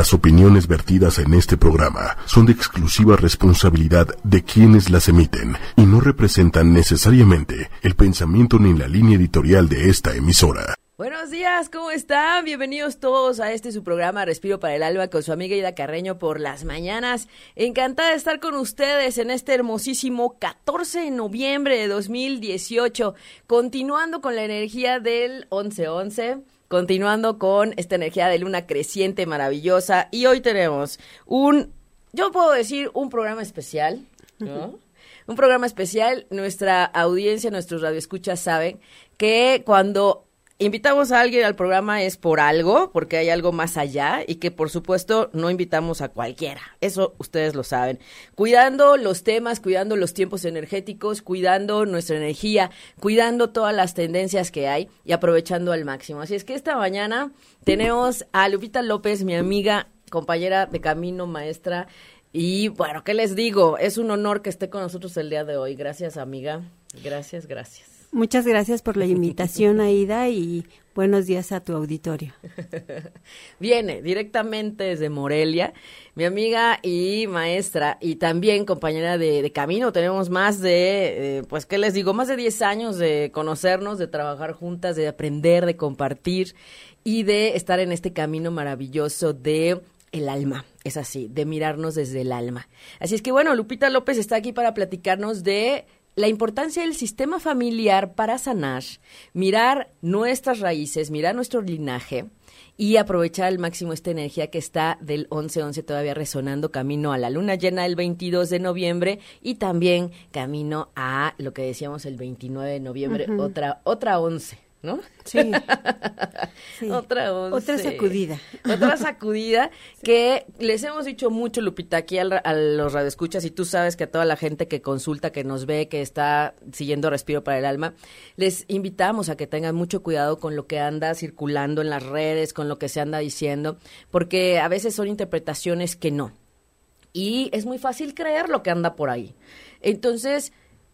Las opiniones vertidas en este programa son de exclusiva responsabilidad de quienes las emiten y no representan necesariamente el pensamiento ni la línea editorial de esta emisora. Buenos días, ¿cómo están? Bienvenidos todos a este su programa Respiro para el Alma con su amiga Ida Carreño por las mañanas. Encantada de estar con ustedes en este hermosísimo 14 de noviembre de 2018, continuando con la energía del 1111 continuando con esta energía de luna creciente maravillosa. Y hoy tenemos un, yo puedo decir, un programa especial, ¿no? Un programa especial. Nuestra audiencia, nuestros radioescuchas saben que cuando invitamos a alguien al programa es por algo, porque hay algo más allá y que por supuesto no invitamos a cualquiera. Eso ustedes lo saben. Cuidando los temas, cuidando los tiempos energéticos, cuidando nuestra energía, cuidando todas las tendencias que hay y aprovechando al máximo. Así es que esta mañana tenemos a Lupita López, mi amiga, compañera de camino, maestra. Y bueno, ¿qué les digo? Es un honor que esté con nosotros el día de hoy. Gracias, amiga. Gracias, gracias. Muchas gracias por la invitación, Aida, y buenos días a tu auditorio. Viene directamente desde Morelia, mi amiga y maestra y también compañera de, camino. Tenemos más de, eh, pues, ¿qué les digo? Más de 10 años de conocernos, de trabajar juntas, de aprender, de compartir y de estar en este camino maravilloso de el alma, es así, de mirarnos desde el alma. Así es que bueno, Lupita López está aquí para platicarnos de la importancia del sistema familiar para sanar, mirar nuestras raíces, mirar nuestro linaje y aprovechar al máximo esta energía que está del 11-11 todavía resonando camino a la luna llena el 22 de noviembre y también camino a lo que decíamos el 29 de noviembre, otra otra 11. ¿No? Sí. Otra Otra sacudida. Otra sacudida que les hemos dicho mucho, Lupita, aquí a, los radioescuchas, y tú sabes que a toda la gente que consulta, que nos ve, que está siguiendo Respiro para el Alma, les invitamos a que tengan mucho cuidado con lo que anda circulando en las redes, con lo que se anda diciendo, porque a veces son interpretaciones que no. Y es muy fácil creer lo que anda por ahí. Entonces,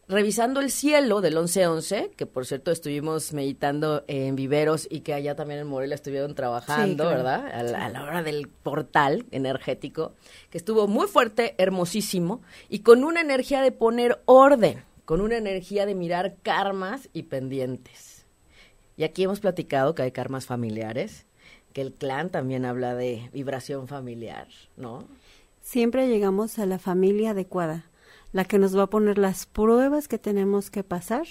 revisando el cielo del 1111, que por cierto estuvimos meditando en Viveros y que allá también en Morelia estuvieron trabajando, ¿verdad? A la, a la, hora del portal energético, que estuvo muy fuerte, hermosísimo, y con una energía de poner orden, con una energía de mirar karmas y pendientes. Y aquí hemos platicado que hay karmas familiares, que el clan también habla de vibración familiar, ¿no? Siempre llegamos a la familia adecuada la que nos va a poner las pruebas que tenemos que pasar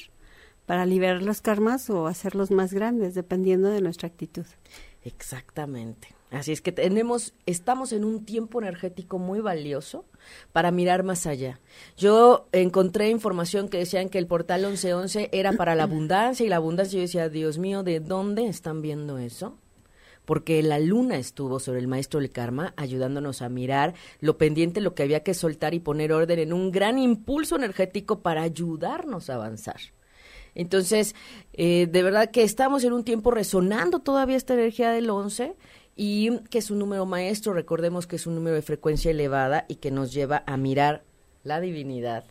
para liberar los karmas o hacerlos más grandes, dependiendo de nuestra actitud. Exactamente. Así es que tenemos, estamos en un tiempo energético muy valioso para mirar más allá. Yo encontré información que decían que el portal 1111 era para la abundancia y la abundancia yo decía, Dios mío, ¿de dónde están viendo eso? Porque la luna estuvo sobre el maestro del karma, ayudándonos a mirar lo pendiente, lo que había que soltar y poner orden en un gran impulso energético para ayudarnos a avanzar. Entonces, eh, de verdad que estamos en un tiempo resonando todavía esta energía del 11 y que es un número maestro, recordemos que es un número de frecuencia elevada y que nos lleva a mirar la divinidad.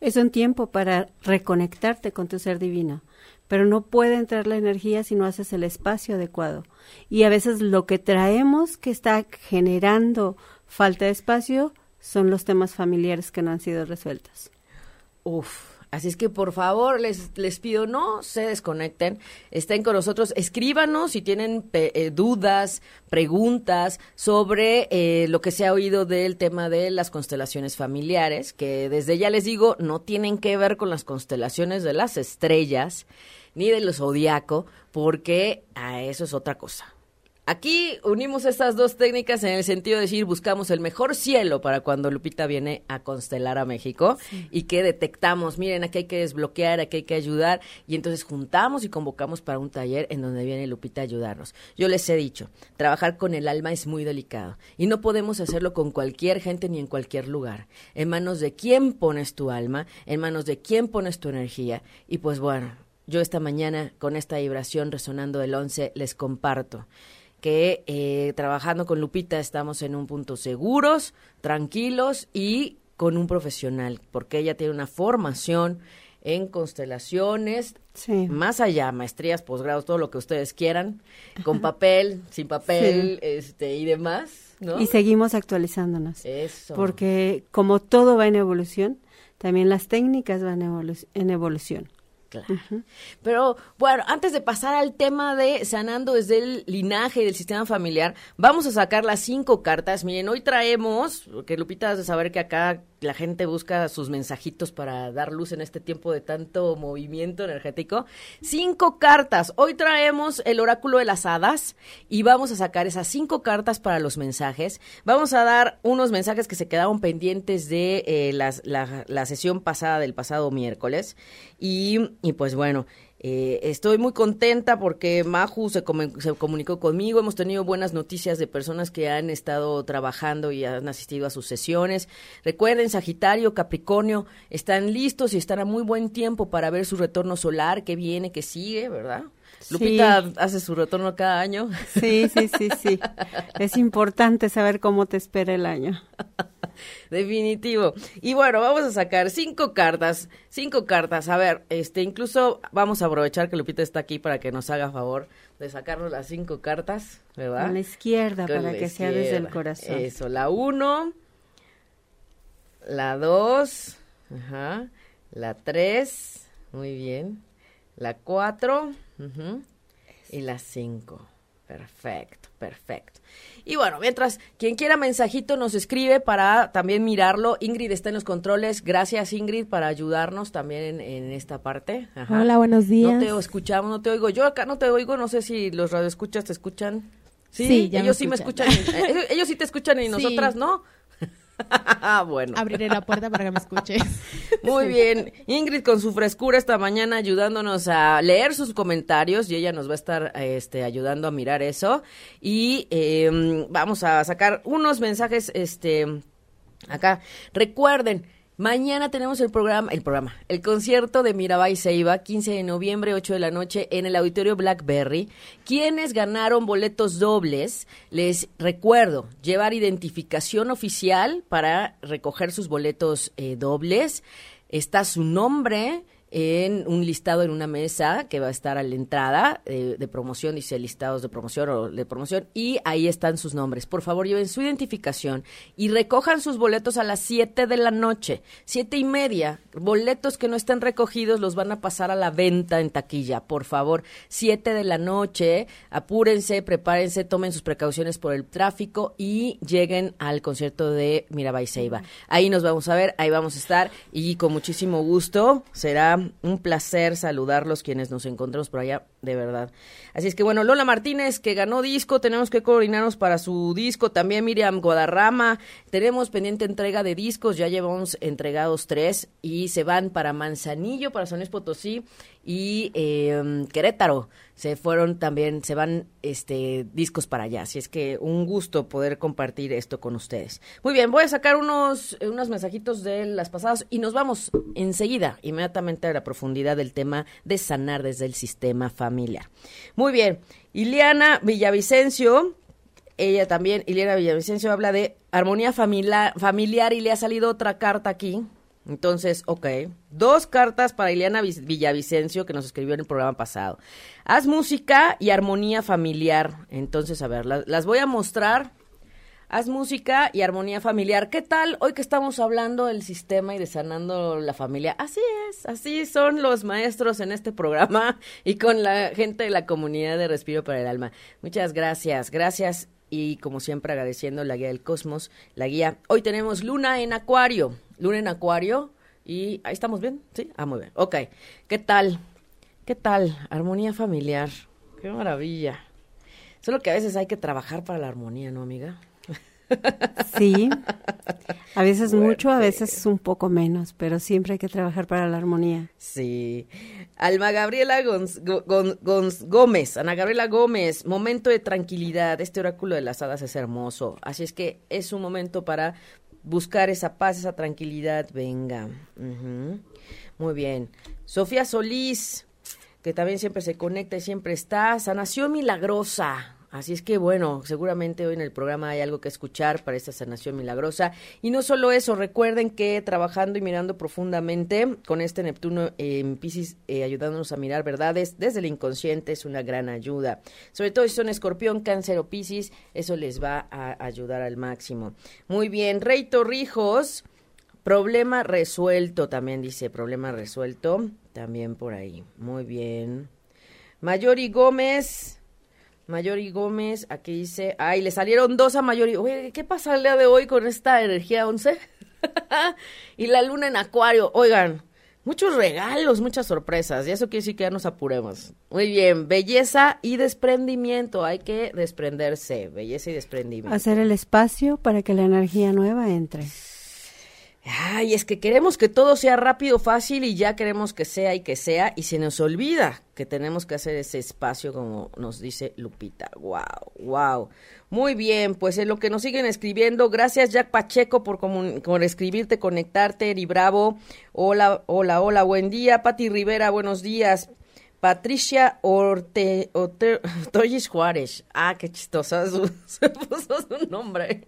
Es un tiempo para reconectarte con tu ser divino pero no puede entrar la energía si no haces el espacio adecuado. Y a veces lo que traemos que está generando falta de espacio son los temas familiares que no han sido resueltos. Uf, Así es que por favor les, les pido no se desconecten, estén con nosotros, escríbanos si tienen eh, dudas, preguntas sobre eh, lo que se ha oído del tema de las constelaciones familiares, que desde ya les digo no tienen que ver con las constelaciones de las estrellas ni de zodiaco, porque a eso es otra cosa. Aquí unimos estas dos técnicas en el sentido de decir, buscamos el mejor cielo para cuando Lupita viene a constelar a México y que detectamos, miren, aquí hay que desbloquear, aquí hay que ayudar, y entonces juntamos y convocamos para un taller en donde viene Lupita a ayudarnos. Yo les he dicho, trabajar con el alma es muy delicado y no podemos hacerlo con cualquier gente ni en cualquier lugar. En manos de quién pones tu alma, en manos de quién pones tu energía, y pues bueno, yo esta mañana con esta vibración resonando del 11 les comparto que eh, trabajando con Lupita estamos en un punto seguros, tranquilos y con un profesional, porque ella tiene una formación en constelaciones Sí. Más allá, maestrías, posgrados, todo lo que ustedes quieran, con papel, sin papel, este y demás, ¿no? Y seguimos actualizándonos. Eso. Porque como todo va en evolución, también las técnicas van en evolución. Claro. Pero bueno, antes de pasar al tema de sanando desde el linaje y del sistema familiar, vamos a sacar las cinco cartas. Miren, hoy traemos, que Lupita has de saber que acá la gente busca sus mensajitos para dar luz en este tiempo de tanto movimiento energético. Cinco cartas. Hoy traemos el oráculo de las hadas y vamos a sacar esas cinco cartas para los mensajes. Vamos a dar unos mensajes que se quedaron pendientes de eh, las- la, la sesión pasada del pasado miércoles. Y, y pues bueno, eh, estoy muy contenta porque Maju se, comu- se comunicó conmigo. Hemos tenido buenas noticias de personas que han estado trabajando y han asistido a sus sesiones. Recuerden, Sagitario, Capricornio, están listos y están a muy buen tiempo para ver su retorno solar que viene, que sigue, ¿verdad? Sí. Lupita hace su retorno cada año. Sí, sí, sí, sí. Es importante saber cómo te espera el año. Definitivo. Y bueno, vamos a sacar cinco cartas, cinco cartas. A ver, este, incluso vamos a aprovechar que Lupita está aquí para que nos haga favor de sacarnos las cinco cartas, ¿verdad? Con la izquierda, Con para la que sea desde el corazón. Eso, la uno, la dos, ajá, la tres, muy bien, la cuatro, y la cinco. Perfecto, perfecto. Y bueno, mientras quien quiera mensajito nos escribe para también mirarlo. Ingrid está en los controles. Gracias, Ingrid, para ayudarnos también en, en esta parte. Ajá. Hola, buenos días. No te escuchamos, no te oigo. Yo acá no te oigo, no sé si los radioescuchas te escuchan. Sí, Sí, ya me ellos sí me escuchan. y- ellos, ellos sí te escuchan y Sí. nosotras no. bueno. Abriré la puerta para que me escuches. Muy bien. Ingrid con su frescura esta mañana ayudándonos a leer sus comentarios y ella nos va a estar este, ayudando a mirar eso. Y eh, vamos a sacar unos mensajes este, acá. Recuerden. Mañana tenemos el programa, el programa, el concierto de Mirabai Seiba, 15 de noviembre, 8 de la noche, en el auditorio Blackberry. Quienes ganaron boletos dobles, les recuerdo llevar identificación oficial para recoger sus boletos eh, dobles. Está su nombre en un listado en una mesa que va a estar a la entrada eh, de promoción, dice listados de promoción o de promoción, y ahí están sus nombres. Por favor, lleven su identificación y recojan sus boletos a las 7 de la noche, siete y media. Boletos que no estén recogidos los van a pasar a la venta en taquilla. Por favor, 7 de la noche, apúrense, prepárense, tomen sus precauciones por el tráfico y lleguen al concierto de Mirabai Seiba. Ahí nos vamos a ver, ahí vamos a estar y con muchísimo gusto será un placer saludarlos quienes nos encontremos por allá, de verdad. Así es que bueno, Lola Martínez que ganó disco, tenemos que coordinarnos para su disco, también Miriam Guadarrama, tenemos pendiente entrega de discos, ya llevamos entregados tres y se van para Manzanillo, para San Potosí y eh, Querétaro. Se fueron también, se van este discos para allá. Así es que un gusto poder compartir esto con ustedes. Muy bien, voy a sacar unos, unos mensajitos de las pasadas y nos vamos enseguida, inmediatamente a la profundidad del tema de sanar desde el sistema familiar. Muy bien, Ileana Villavicencio ella también, Ileana Villavicencio, habla de armonía familiar, familiar y le ha salido otra carta aquí. Entonces, ok. Dos cartas para Ileana Vi- Villavicencio que nos escribió en el programa pasado. Haz música y armonía familiar. Entonces, a ver, la- las voy a mostrar. Haz música y armonía familiar. ¿Qué tal hoy que estamos hablando del sistema y de sanando la familia? Así es, así son los maestros en este programa y con la gente de la comunidad de Respiro para el Alma. Muchas gracias, gracias y como siempre agradeciendo la guía del cosmos, la guía. Hoy tenemos luna en acuario, luna en acuario y ahí estamos bien, ¿sí? Ah, muy bien. Ok, ¿qué tal? ¿Qué tal? Armonía familiar. Qué maravilla. Solo que a veces hay que trabajar para la armonía, ¿no, amiga? Sí, a veces mucho, a veces un poco menos, pero siempre hay que trabajar para la armonía. Sí. Alma Gabriela Gonz- Go- Gon- Gonz- Gómez, Ana Gabriela Gómez, momento de tranquilidad. Este oráculo de las hadas es hermoso. Así es que es un momento para buscar esa paz, esa tranquilidad. Venga. Muy bien. Sofía Solís, que también siempre se conecta y siempre está. Sanación milagrosa. Así es que bueno, seguramente hoy en el programa hay algo que escuchar para esta sanación milagrosa. Y no solo eso, recuerden que trabajando y mirando profundamente con este Neptuno en Pisces, eh, ayudándonos a mirar verdades desde el inconsciente es una gran ayuda. Sobre todo si son escorpión, cáncer o Pisces, eso les va a ayudar al máximo. Muy bien, Rey Torrijos, problema resuelto, también dice problema resuelto, también por ahí. Muy bien. Mayori Gómez. Mayori Gómez, aquí dice, ay, le salieron dos a Mayori. Oye, ¿qué pasa el día de hoy con esta energía 11? y la luna en acuario. Oigan, muchos regalos, muchas sorpresas. Y eso quiere decir que ya nos apuremos. Muy bien, belleza y desprendimiento. Hay que desprenderse, belleza y desprendimiento. Hacer el espacio para que la energía nueva entre. Ay, es que queremos que todo sea rápido, fácil y ya queremos que sea y que sea y se nos olvida que tenemos que hacer ese espacio como nos dice Lupita. Wow, wow. Muy bien, pues en lo que nos siguen escribiendo, gracias Jack Pacheco por, escribirte, conectarte, Eri Bravo. Hola, hola, hola, buen día. Pati Rivera, buenos días. Patricia Orte, Orte Juárez. Ah, qué chistosa se puso su nombre.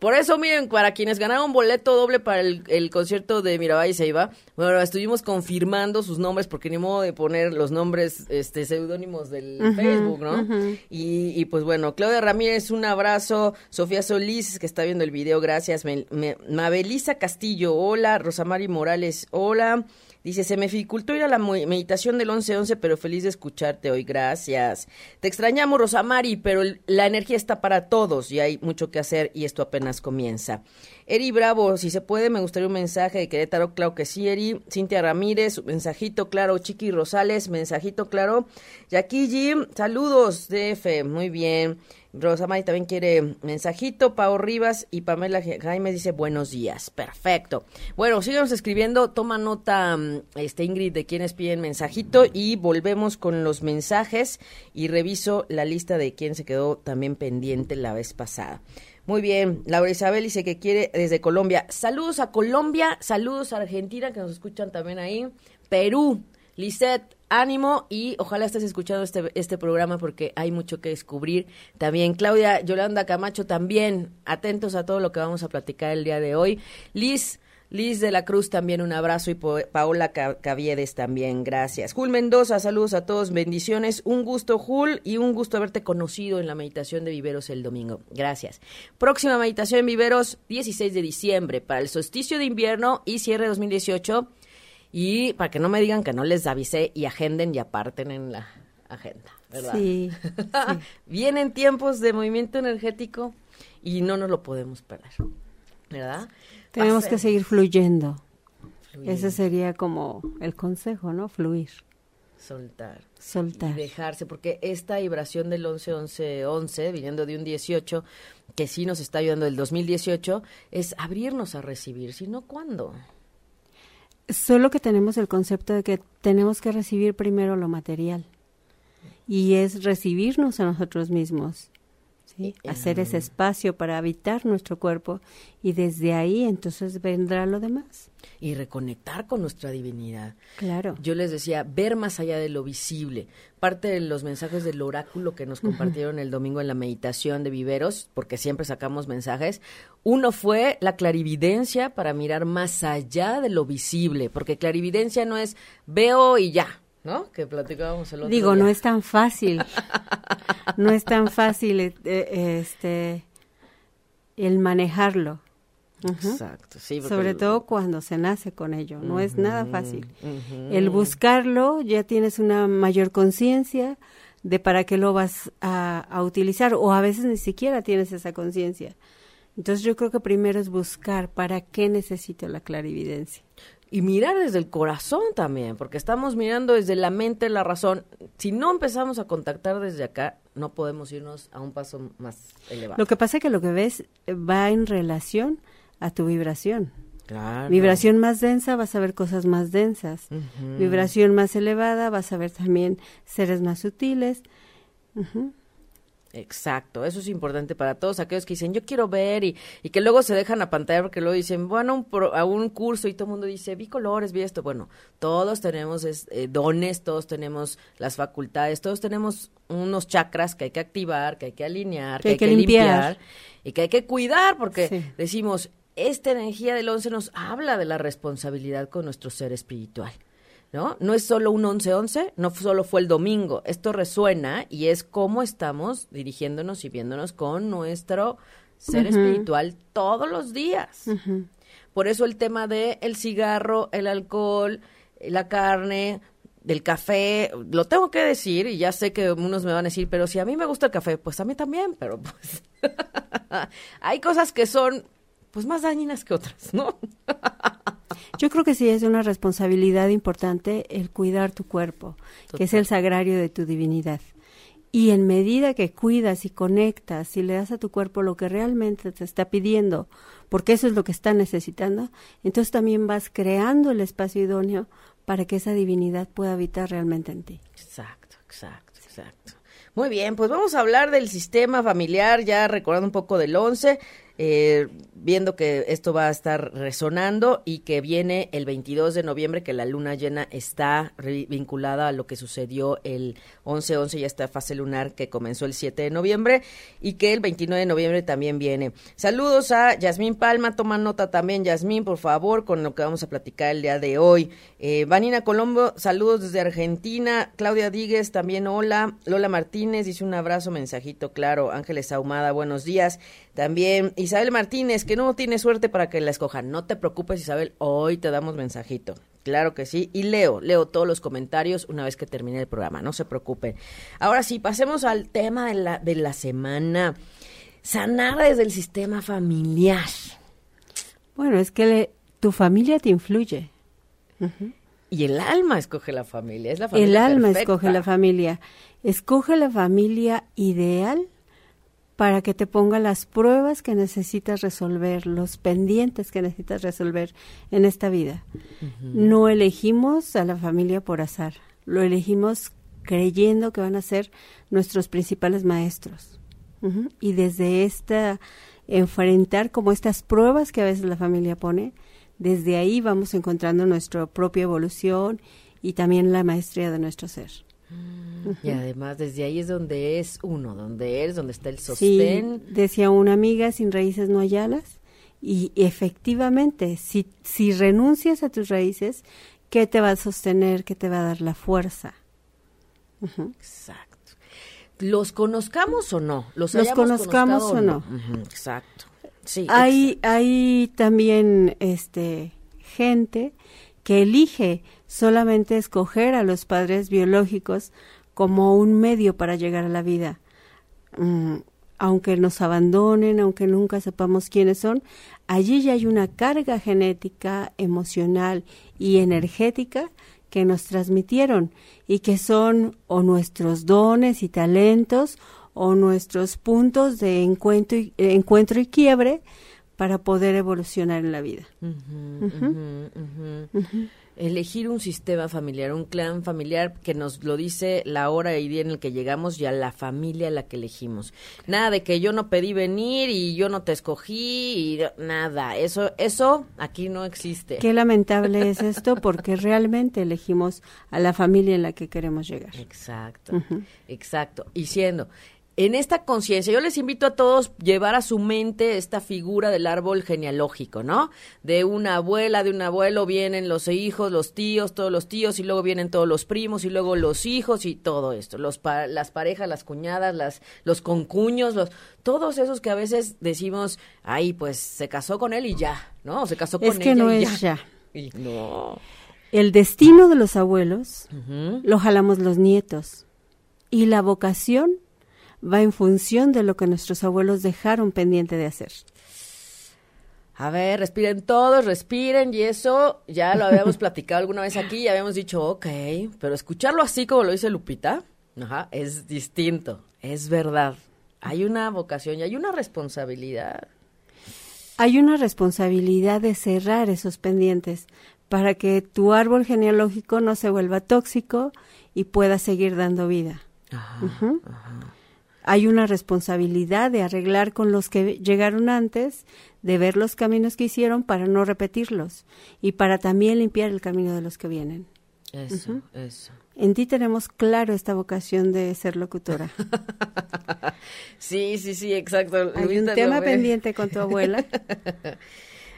Por eso, miren, para quienes ganaron boleto doble para el, concierto de Mirabay Seiba, bueno, estuvimos confirmando sus nombres porque ni modo de poner los nombres este seudónimos del Facebook, ¿no? y, pues bueno, Claudia Ramírez, un abrazo. Sofía Solís, que está viendo el video, gracias. Mabelisa Castillo, hola. Rosamari Morales, hola. Dice, se me dificultó ir a la meditación del 11-11, pero feliz de escucharte hoy. Gracias. Te extrañamos, Rosamari, pero la energía está para todos y hay mucho que hacer y esto apenas comienza. Eri Bravo, si se puede, me gustaría un mensaje de Querétaro, claro que sí, Eri. Cintia Ramírez, mensajito claro. Chiqui Rosales, mensajito claro. Jim, saludos, DF, muy bien. Rosamay también quiere mensajito. Pao Rivas y Pamela Jaime dice buenos días. Perfecto. Bueno, sigamos escribiendo. Toma nota, mm, este Ingrid, de quienes piden mensajito y volvemos con los mensajes y reviso la lista de quién se quedó también pendiente la vez pasada. Muy bien, Laura Isabel dice que quiere desde Colombia. Saludos a Colombia, saludos a Argentina que nos escuchan también ahí. Perú, Lisette, ánimo y ojalá estés escuchando este, este programa porque hay mucho que descubrir. También Claudia Yolanda Camacho, también atentos a todo lo que vamos a platicar el día de hoy. Liz. Liz de la Cruz también un abrazo y Paola Caviedes también, gracias. Jul Mendoza, saludos a todos, bendiciones, un gusto Jul y un gusto haberte conocido en la meditación de Viveros el domingo, gracias. Próxima meditación en Viveros, 16 de diciembre, para el solsticio de invierno y cierre 2018 y para que no me digan que no les avisé y agenden y aparten en la agenda, ¿verdad? Sí. Vienen tiempos de movimiento energético y no nos lo podemos perder, ¿verdad? Tenemos que seguir fluyendo. Ese sería como el consejo, ¿no? Fluir. Soltar. Soltar. Y dejarse, porque esta vibración del 11-11-11, viniendo de un 18, que sí nos está ayudando del 2018, es abrirnos a recibir, si no, ¿cuándo? Solo que tenemos el concepto de que tenemos que recibir primero lo material y es recibirnos a nosotros mismos, ¿sí? hacer ese espacio para habitar nuestro cuerpo y desde ahí entonces vendrá lo demás. Y reconectar con nuestra divinidad. Claro. Yo les decía, ver más allá de lo visible. Parte de los mensajes del oráculo que nos compartieron el domingo en la meditación de viveros, porque siempre sacamos mensajes, uno fue la clarividencia para mirar más allá de lo visible, porque clarividencia no es veo y ya, ¿no? Que platicábamos el otro Digo, no es tan fácil. no es tan fácil eh, eh, este el manejarlo. Exacto, sí. Sobre todo cuando se nace con ello, no es nada fácil. El buscarlo, ya tienes una mayor conciencia de para qué lo vas a, a, utilizar o a veces ni siquiera tienes esa conciencia. Entonces yo creo que primero es buscar para qué necesito la clarividencia. Y mirar desde el corazón también, porque estamos mirando desde la mente, la razón. Si no empezamos a contactar desde acá, no podemos irnos a un paso más elevado. Lo que pasa es que lo que ves va en relación a tu vibración. Claro. Vibración más densa, vas a ver cosas más densas. Vibración más elevada, vas a ver también seres más sutiles. Exacto, eso es importante para todos aquellos que dicen yo quiero ver y, y que luego se dejan a pantalla porque luego dicen bueno un pro- a un curso y todo el mundo dice vi colores, vi esto. Bueno, todos tenemos es- eh, dones, todos tenemos las facultades, todos tenemos unos chakras que hay que activar, que hay que alinear, que, hay que, limpiar. y que hay que cuidar porque Sí. decimos esta energía del 11 nos habla de la responsabilidad con nuestro ser espiritual. ¿No? No es solo un 11-11, no solo fue el domingo, esto resuena y es cómo estamos dirigiéndonos y viéndonos con nuestro ser espiritual todos los días. Por eso el tema de el cigarro, el alcohol, la carne, del café, lo tengo que decir y ya sé que unos me van a decir, pero si a mí me gusta el café, pues a mí también, pero pues hay cosas que son pues más dañinas que otras, ¿no? Yo creo que sí es una responsabilidad importante el cuidar tu cuerpo, que es el sagrario de tu divinidad. Y en medida que cuidas y conectas y le das a tu cuerpo lo que realmente te está pidiendo, porque eso es lo que está necesitando, entonces también vas creando el espacio idóneo para que esa divinidad pueda habitar realmente en ti. Exacto, exacto, exacto. Muy bien, pues vamos a hablar del sistema familiar, ya recordando un poco del 11, eh, viendo que esto va a estar resonando y que viene el 22 de noviembre, que la luna llena está vinculada a lo que sucedió el 11-11, ya esta fase lunar que comenzó el 7 de noviembre y que el 29 de noviembre también viene. Saludos a Yasmín Palma, toma nota también, Yasmín, por favor, con lo que vamos a platicar el día de hoy. Eh, Vanina Colombo, saludos desde Argentina. Claudia Díguez, también hola. Lola Martínez dice un abrazo, mensajito claro. Ángeles Ahumada, buenos días. También Isabel Martínez, que no tiene suerte para que la escojan. No te preocupes, Isabel, hoy te damos mensajito. Claro que sí. Y leo, leo todos los comentarios una vez que termine el programa, no se preocupen. Ahora sí, pasemos al tema de la, de la semana. Sanar desde el sistema familiar. Bueno, es que le- tu familia te influye. Y el alma escoge la familia, es la familia El alma perfecta. escoge la familia. Escoge la familia ideal para que te ponga las pruebas que necesitas resolver, los pendientes que necesitas resolver en esta vida. No elegimos a la familia por azar, lo elegimos creyendo que van a ser nuestros principales maestros. Y desde esta, enfrentar como estas pruebas que a veces la familia pone, desde ahí vamos encontrando nuestra propia evolución y también la maestría de nuestro ser. Y además desde ahí es donde es uno, donde eres, donde está el Sí, sostén. decía una amiga, sin raíces no hay alas. Y efectivamente, si, si renuncias a tus raíces, ¿qué te va a sostener? ¿Qué te va a dar la fuerza? Exacto. ¿Los conozcamos o no? ¿Los, Los conozcamos o no. Exacto. Sí. Hay, hay también este, gente que elige solamente escoger a los padres biológicos como un medio para llegar a la vida. Mm, aunque nos abandonen, aunque nunca sepamos quiénes son, allí ya hay una carga genética, emocional y energética que nos transmitieron y que son o nuestros dones y talentos o nuestros puntos de encuentro y, eh, encuentro y quiebre para poder evolucionar en la vida. Elegir un sistema familiar, un clan familiar que nos lo dice la hora y día en el que llegamos y a la familia a la que elegimos. Nada de que yo no pedí venir y yo no te escogí y nada. Eso, eso aquí no existe. Qué lamentable es esto porque realmente elegimos a la familia en la que queremos llegar. Exacto, exacto. Y siendo, en esta conciencia, yo les invito a todos llevar a su mente esta figura del árbol genealógico, ¿no? De una abuela, de un abuelo vienen los hijos, los tíos, todos los tíos, y luego vienen todos los primos, y luego los hijos, y todo esto. Los pa- las parejas, las cuñadas, las, los concuños, los, todos esos que a veces decimos, ay, pues se casó con él y ya, ¿no? O se casó con Es que ella no y es ya. Y no. El destino de los abuelos lo jalamos los nietos y la vocación va en función de lo que nuestros abuelos dejaron pendiente de hacer. A ver, respiren todos, respiren y eso ya lo habíamos platicado alguna vez aquí y habíamos dicho, ok, pero escucharlo así como lo dice Lupita, ajá, es distinto, es verdad. Hay una vocación y hay una responsabilidad. Hay una responsabilidad de cerrar esos pendientes para que tu árbol genealógico no se vuelva tóxico y pueda seguir dando vida. Ajá, ajá. Hay una responsabilidad de arreglar con los que llegaron antes, de ver los caminos que hicieron para no repetirlos y para también limpiar el camino de los que vienen. Eso, eso. En ti tenemos claro esta vocación de ser locutora. sí, sí, sí, exacto. Hay un tema pendiente con tu abuela.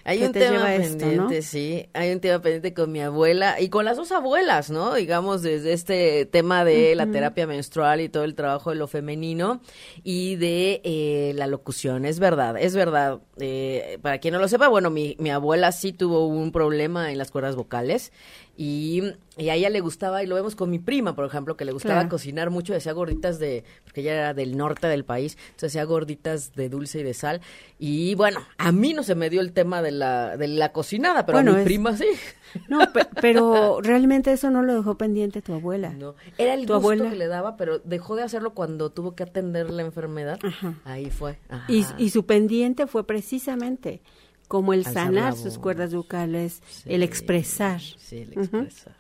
Hay un tema pendiente, sí. Hay un tema pendiente con mi abuela y con las dos abuelas, ¿no? Digamos, desde este tema de la terapia menstrual y todo el trabajo de lo femenino y de eh, la locución. Es verdad, es verdad. Eh, para quien no lo sepa, bueno, mi, mi abuela sí tuvo un problema en las cuerdas vocales y, a ella le gustaba, y lo vemos con mi prima, por ejemplo, que le gustaba cocinar mucho, hacía gorditas de, porque ella era del norte del país, entonces hacía gorditas de dulce y de sal. Y bueno, a mí no se me dio el tema de la, de la cocinada, pero a mi prima sí. No, pero realmente eso no lo dejó pendiente tu abuela. No, era el gusto que le daba, pero dejó de hacerlo cuando tuvo que atender la enfermedad. Ahí fue. Y, y su pendiente fue precisamente como el sanar sus cuerdas vocales, el expresar. Sí, el expresar.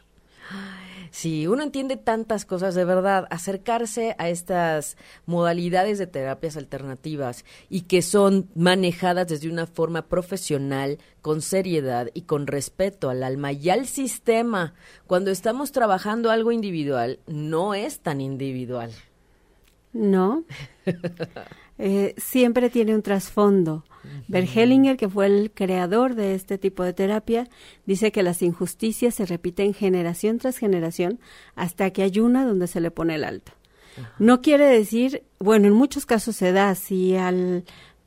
Sí, uno entiende tantas cosas de verdad, acercarse a estas modalidades de terapias alternativas y que son manejadas desde una forma profesional, con seriedad y con respeto al alma y al sistema. Cuando estamos trabajando algo individual, no es tan individual. No. Eh, siempre tiene un trasfondo. Bergelinger, que fue el creador de este tipo de terapia, dice que las injusticias se repiten generación tras generación hasta que hay una donde se le pone el alto. No quiere decir, bueno, en muchos casos se da, si al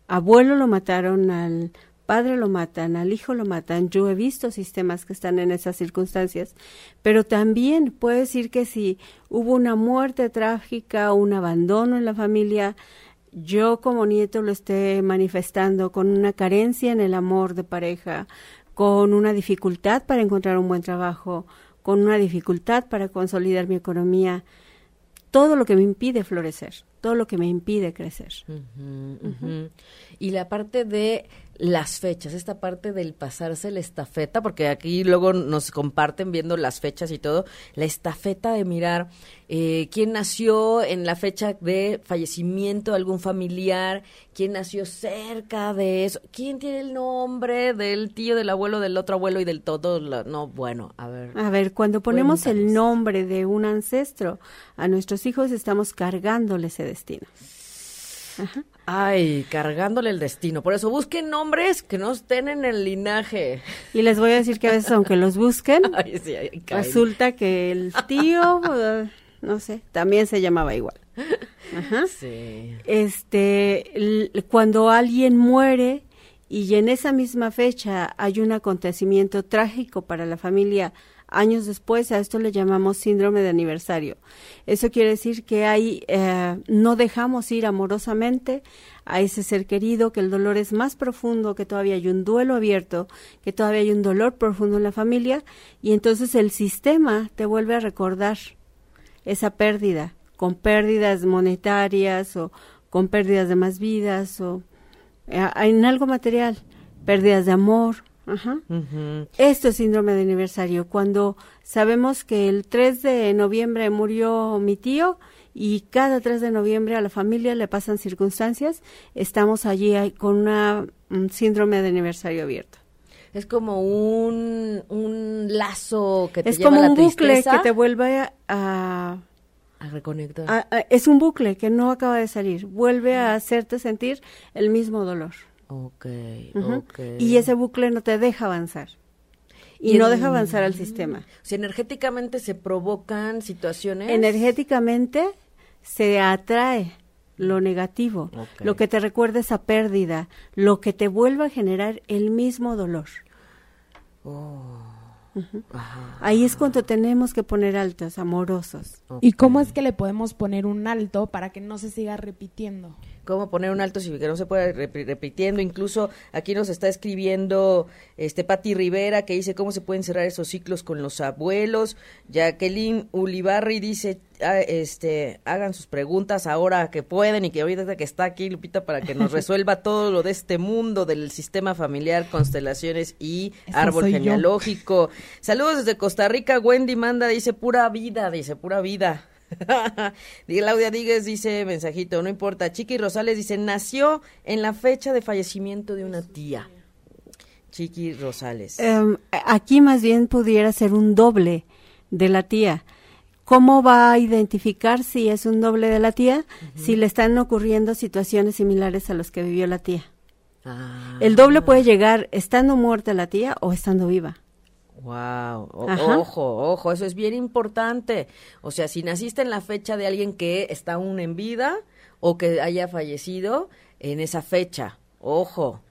abuelo lo mataron, al padre lo matan, al hijo lo matan. Yo he visto sistemas que están en esas circunstancias, pero también puede decir que si hubo una muerte trágica o un abandono en la familia, yo como nieto lo esté manifestando con una carencia en el amor de pareja, con una dificultad para encontrar un buen trabajo, con una dificultad para consolidar mi economía, todo lo que me impide florecer, todo lo que me impide crecer. Y la parte de las fechas, esta parte del pasarse la estafeta, porque aquí luego nos comparten viendo las fechas y todo, la estafeta de mirar eh, quién nació en la fecha de fallecimiento de algún familiar, quién nació cerca de eso, quién tiene el nombre del tío, del abuelo, del otro abuelo y del todo. no, bueno, a ver. A ver, cuando ponemos el nombre de un ancestro a nuestros hijos, estamos cargándole ese destino. Ay, cargándole el destino. Por eso busquen nombres que no estén en el linaje. Y les voy a decir que a veces, aunque los busquen, resulta que el tío, no sé, también se llamaba igual. Ajá. Sí. Este, cuando alguien muere y en esa misma fecha hay un acontecimiento trágico para la familia años después, a esto le llamamos síndrome de aniversario. Eso quiere decir que hay, eh, no dejamos ir amorosamente a ese ser querido, que el dolor es más profundo, que todavía hay un duelo abierto, que todavía hay un dolor profundo en la familia, y entonces el sistema te vuelve a recordar esa pérdida, con pérdidas monetarias o con pérdidas de más vidas o eh, en algo material, pérdidas de amor, Ajá. Esto es síndrome de aniversario, cuando sabemos que el 3 de noviembre murió mi tío y cada 3 de noviembre a la familia le pasan circunstancias, estamos allí con una, un síndrome de aniversario abierto. Es como un, un lazo que te es lleva como un bucle que te vuelve a, a reconectar. es un bucle que no acaba de salir, vuelve a hacerte sentir el mismo dolor. Okay, Y ese bucle no te deja avanzar. Y, no deja avanzar al sistema. Si energéticamente se provocan situaciones. Energéticamente se atrae lo negativo, lo que te recuerda esa pérdida, lo que te vuelva a generar el mismo dolor. Oh. Ahí es cuando tenemos que poner altos, amorosos. ¿Y cómo es que le podemos poner un alto para que no se siga repitiendo? Cómo poner un alto si que no se puede repitiendo. Incluso aquí nos está escribiendo este Patti Rivera que dice cómo se pueden cerrar esos ciclos con los abuelos. Jacqueline Ulibarri dice ah, este hagan sus preguntas ahora que pueden y que ahorita que está aquí Lupita para que nos resuelva todo lo de este mundo del sistema familiar, constelaciones y árbol genealógico. Saludos desde Costa Rica. Wendy manda dice pura vida, dice pura vida. Claudia Díguez dice, mensajito, no importa. Chiqui Rosales dice, nació en la fecha de fallecimiento de una tía. Chiqui Rosales. Em, aquí más bien pudiera ser un doble de la tía. ¿Cómo va a identificar si es un doble de la tía? Si le están ocurriendo situaciones similares a las que vivió la tía. Ah. El doble puede llegar estando muerta la tía o estando viva. Wow, ojo, ojo, eso es bien importante. O sea, si naciste en la fecha de alguien que está aún en vida o que haya fallecido en esa fecha, ojo,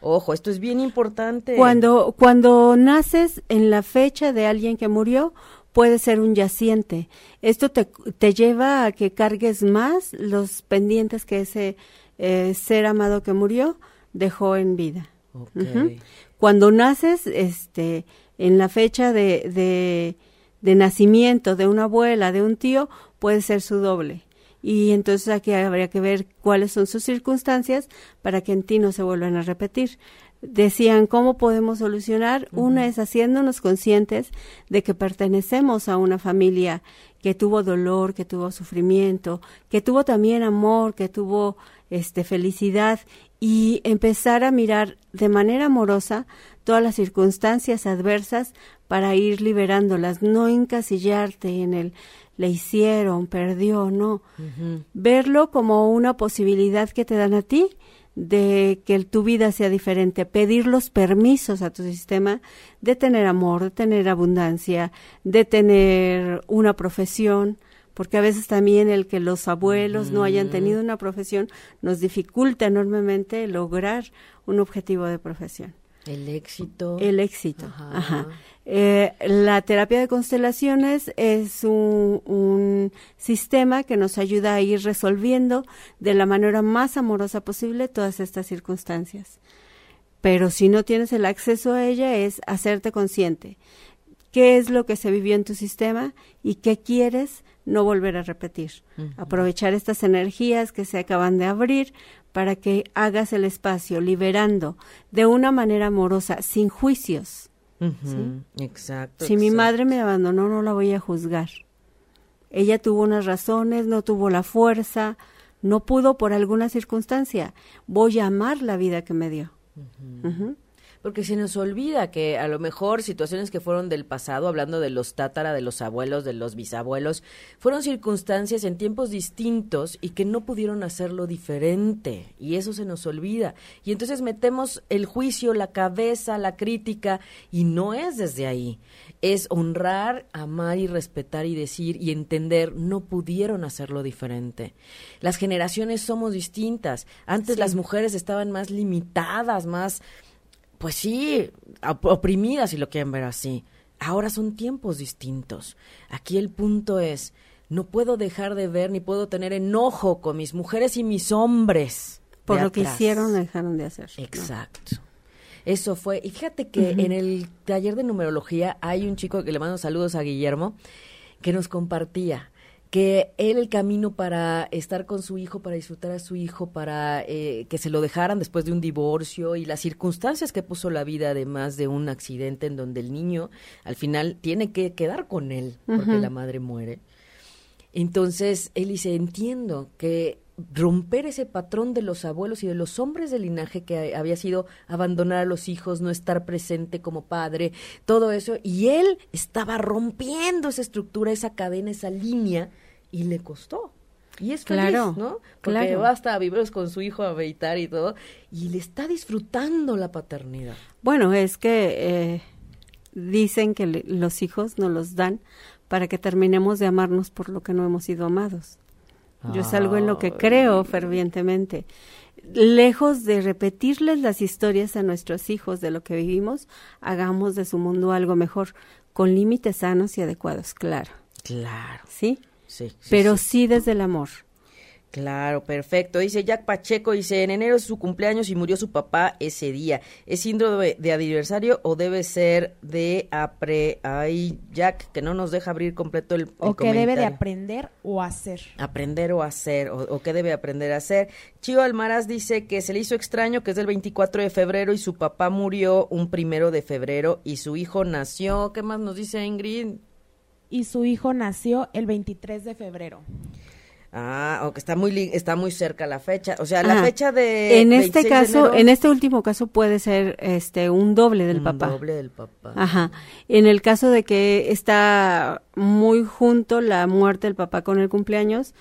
ojo, esto es bien importante. Cuando, cuando naces en la fecha de alguien que murió, puede ser un yaciente. Esto te, te lleva a que cargues más los pendientes que ese eh, ser amado que murió dejó en vida. Cuando naces, este, en la fecha de, de, de nacimiento de una abuela, de un tío, puede ser su doble. Y entonces aquí habría que ver cuáles son sus circunstancias para que en ti no se vuelvan a repetir. Decían, ¿cómo podemos solucionar? Una es haciéndonos conscientes de que pertenecemos a una familia que tuvo dolor, que tuvo sufrimiento, que tuvo también amor, que tuvo este felicidad y empezar a mirar de manera amorosa todas las circunstancias adversas para ir liberándolas, no encasillarte en el le hicieron, perdió, no. Verlo como una posibilidad que te dan a ti de que tu vida sea diferente, pedir los permisos a tu sistema de tener amor, de tener abundancia, de tener una profesión, porque a veces también el que los abuelos no hayan tenido una profesión nos dificulta enormemente lograr un objetivo de profesión. El éxito. El éxito. Ajá. Ajá. Eh, la terapia de constelaciones es un, un sistema que nos ayuda a ir resolviendo de la manera más amorosa posible todas estas circunstancias. Pero si no tienes el acceso a ella es hacerte consciente. ¿Qué es lo que se vivió en tu sistema y qué quieres no volver a repetir? Aprovechar estas energías que se acaban de abrir para que hagas el espacio liberando de una manera amorosa, sin juicios. Ujú, Exacto. Si mi madre me abandonó, no la voy a juzgar. Ella tuvo unas razones, no tuvo la fuerza, no pudo por alguna circunstancia. Voy a amar la vida que me dio. Porque se nos olvida que a lo mejor situaciones que fueron del pasado, hablando de los tátara, de los abuelos, de los bisabuelos, fueron circunstancias en tiempos distintos y que no pudieron hacerlo diferente. Y eso se nos olvida. Y entonces metemos el juicio, la cabeza, la crítica, y no es desde ahí. Es honrar, amar y respetar y decir y entender, no pudieron hacerlo diferente. Las generaciones somos distintas. Antes las mujeres estaban más limitadas, más pues sí, op- oprimidas si lo quieren ver así. Ahora son tiempos distintos. Aquí el punto es, no puedo dejar de ver ni puedo tener enojo con mis mujeres y mis hombres. Por lo que hicieron, dejaron de hacer. ¿no? Exacto. Eso fue. Y fíjate que en el taller de numerología hay un chico que le mando saludos a Guillermo que nos compartía que él el camino para estar con su hijo, para disfrutar a su hijo, para eh, que se lo dejaran después de un divorcio y las circunstancias que puso la vida, además de un accidente en donde el niño al final tiene que quedar con él porque la madre muere. Entonces él dice, entiendo que romper ese patrón de los abuelos y de los hombres del linaje que había sido abandonar a los hijos, no estar presente como padre, todo eso, y él estaba rompiendo esa estructura, esa cadena, esa línea, y le costó. Y es feliz, Claro, ¿no? Porque claro. va hasta a vivir con su hijo a meditar y todo, y le está disfrutando la paternidad. Bueno, es que eh, dicen que le- los hijos nos los dan para que terminemos de amarnos por lo que no hemos sido amados. Yo es algo en lo que creo fervientemente. Lejos de repetirles las historias a nuestros hijos de lo que vivimos, hagamos de su mundo algo mejor, con límites sanos y adecuados, claro. Claro, ¿Sí? Sí. sí, Pero sí. sí desde el amor. Claro, perfecto. Dice Jack Pacheco, dice, en enero es su cumpleaños y murió su papá ese día. ¿Es síndrome de aniversario o debe ser de apre... Ay, Jack, que no nos deja abrir completo el, el O que debe de aprender o hacer. Aprender o hacer, o, o qué debe aprender a hacer. Chío Almaraz dice que se le hizo extraño que es del 24 de febrero y su papá murió un primero de febrero y su hijo nació. ¿Qué más nos dice Ingrid? Y su hijo nació el 23 de febrero. Ah, aunque está muy li- está muy cerca la fecha, o sea, la Ajá. fecha de en este 26 de caso, enero, en este último caso puede ser este un doble del un papá. doble del papá. Ajá. En el caso de que está muy junto la muerte del papá con el cumpleaños,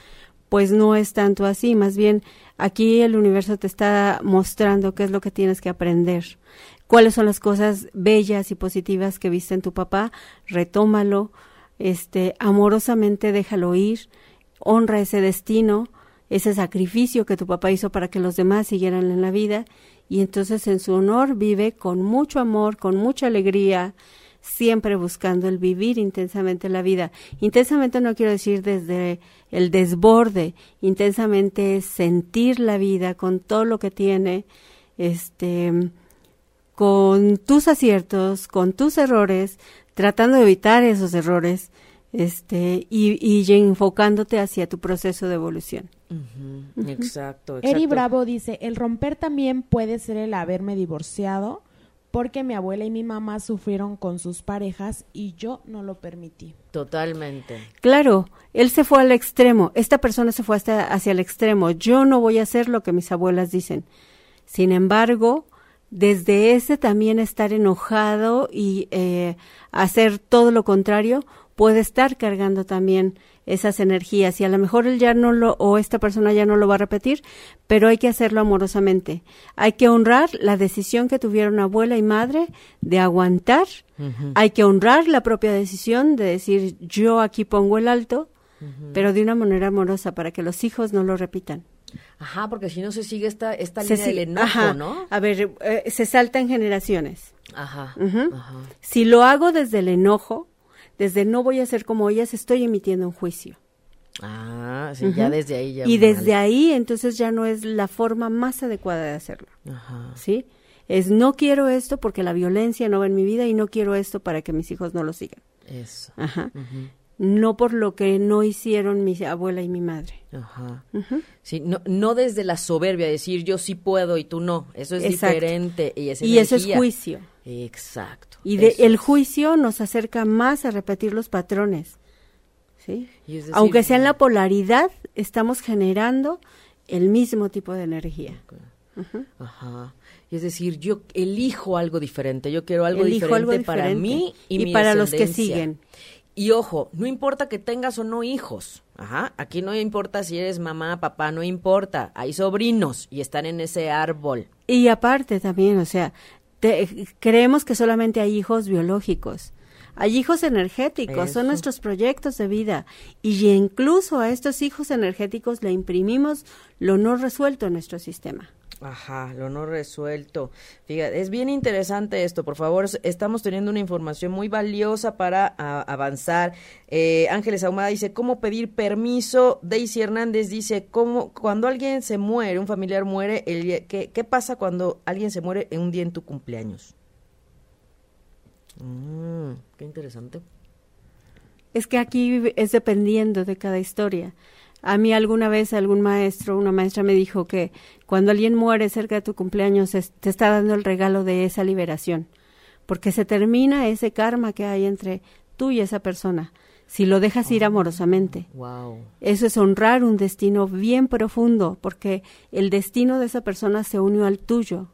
pues no es tanto así, más bien aquí el universo te está mostrando qué es lo que tienes que aprender. Cuáles son las cosas bellas y positivas que viste en tu papá, retómalo, este amorosamente déjalo ir, honra ese destino, ese sacrificio que tu papá hizo para que los demás siguieran en la vida y entonces en su honor vive con mucho amor, con mucha alegría, siempre buscando el vivir intensamente la vida. Intensamente no quiero decir desde el desborde, intensamente es sentir la vida con todo lo que tiene, este con tus aciertos, con tus errores, tratando de evitar esos errores, este, y, y enfocándote hacia tu proceso de evolución. Exacto, exacto. Eri Bravo dice, el romper también puede ser el haberme divorciado porque mi abuela y mi mamá sufrieron con sus parejas y yo no lo permití. Totalmente. Claro, él se fue al extremo, esta persona se fue hasta hacia el extremo. Yo no voy a hacer lo que mis abuelas dicen. Sin embargo, desde ese también estar enojado y eh, hacer todo lo contrario, puede estar cargando también esas energías y a lo mejor él ya no lo o esta persona ya no lo va a repetir, pero hay que hacerlo amorosamente. Hay que honrar la decisión que tuvieron abuela y madre de aguantar. Hay que honrar la propia decisión de decir yo aquí pongo el alto, pero de una manera amorosa para que los hijos no lo repitan. Ajá, porque si no se sigue esta esta Se línea del enojo, ajá. ¿no? A ver, eh, se saltan generaciones. Ajá. Ajá. Si lo hago desde el enojo, desde no voy a ser como ellas, estoy emitiendo un juicio. Ah, sí, ya desde ahí ya y mal. desde ahí, entonces ya no es la forma más adecuada de hacerlo. Ajá. ¿Sí? Es no quiero esto porque la violencia no va en mi vida y no quiero esto para que mis hijos no lo sigan. Eso. Ajá. No por lo que no hicieron mi abuela y mi madre. Ajá. Sí, no, no desde la soberbia, decir yo sí puedo y tú no. Eso es Exacto. diferente. Y, es Y eso es juicio. Exacto. Y de, el juicio nos acerca más a repetir los patrones. ¿sí? Decir, Aunque sea en la polaridad, estamos generando el mismo tipo de energía. Ajá. Y es decir, yo elijo algo diferente. Yo quiero algo, Elijo diferente, algo para mí y, Y mi para los que siguen. Y ojo, no importa que tengas o no hijos. Ajá. Aquí no importa si eres mamá, papá, no importa. Hay sobrinos y están en ese árbol. Y aparte también, o sea, te- creemos que solamente hay hijos biológicos. Hay hijos energéticos, Eso. son nuestros proyectos de vida. Y incluso a estos hijos energéticos le imprimimos lo no resuelto en nuestro sistema. Ajá, lo no resuelto. Fíjate, es bien interesante esto. Por favor, estamos teniendo una información muy valiosa para avanzar. Eh, Ángeles Ahumada dice, ¿cómo pedir permiso? Daisy Hernández dice, ¿cómo, cuando alguien se muere, un familiar muere, el ¿qué, ¿qué pasa cuando alguien se muere en un día en tu cumpleaños? Mm, qué interesante. Es que aquí es dependiendo de cada historia. A mí alguna vez algún maestro, una maestra me dijo que cuando alguien muere cerca de tu cumpleaños es- te está dando el regalo de esa liberación, porque se termina ese karma que hay entre tú y esa persona, si lo dejas ir amorosamente. Wow. Eso es honrar un destino bien profundo, porque el destino de esa persona se unió al tuyo.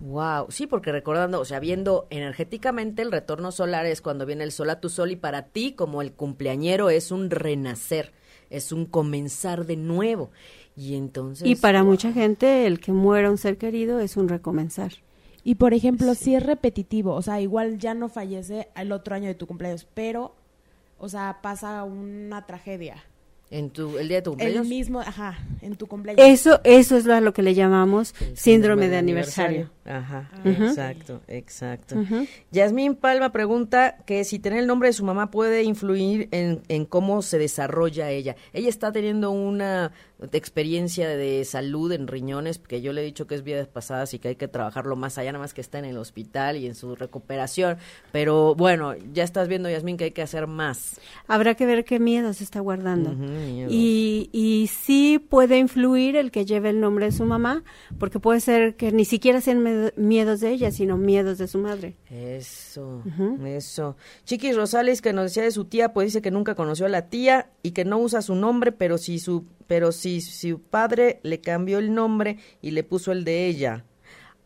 Wow, sí, porque recordando, o sea, viendo energéticamente el retorno solar es cuando viene el sol a tu sol y para ti como el cumpleañero es un renacer, es un comenzar de nuevo. Y entonces Y para mucha gente el que muera un ser querido es un recomenzar. Y por ejemplo, si es repetitivo, o sea, igual ya no fallece el otro año de tu cumpleaños, pero, o sea, pasa una tragedia. en tu el día de tu El cumpleaños mismo, ajá, en tu cumpleaños. Eso, eso es a lo que le llamamos síndrome de aniversario. Ajá, exacto, exacto. Yasmín Palma pregunta que si tener el nombre de su mamá puede influir en, en cómo se desarrolla ella. Ella está teniendo una experiencia de salud en riñones, que yo le he dicho que es vidas pasadas y que hay que trabajarlo más allá, nada más que está en el hospital y en su recuperación. Pero bueno, ya estás viendo, Yasmín, que hay que hacer más. Habrá que ver qué miedo se está guardando. Y, y sí puede influir el que lleve el nombre de su mamá, porque puede ser que ni siquiera sea en miedos de ella, sino miedos de su madre. Eso, eso. Chiquis Rosales que nos decía de su tía, pues dice que nunca conoció a la tía y que no usa su nombre, pero si su pero si su padre le cambió el nombre y le puso el de ella.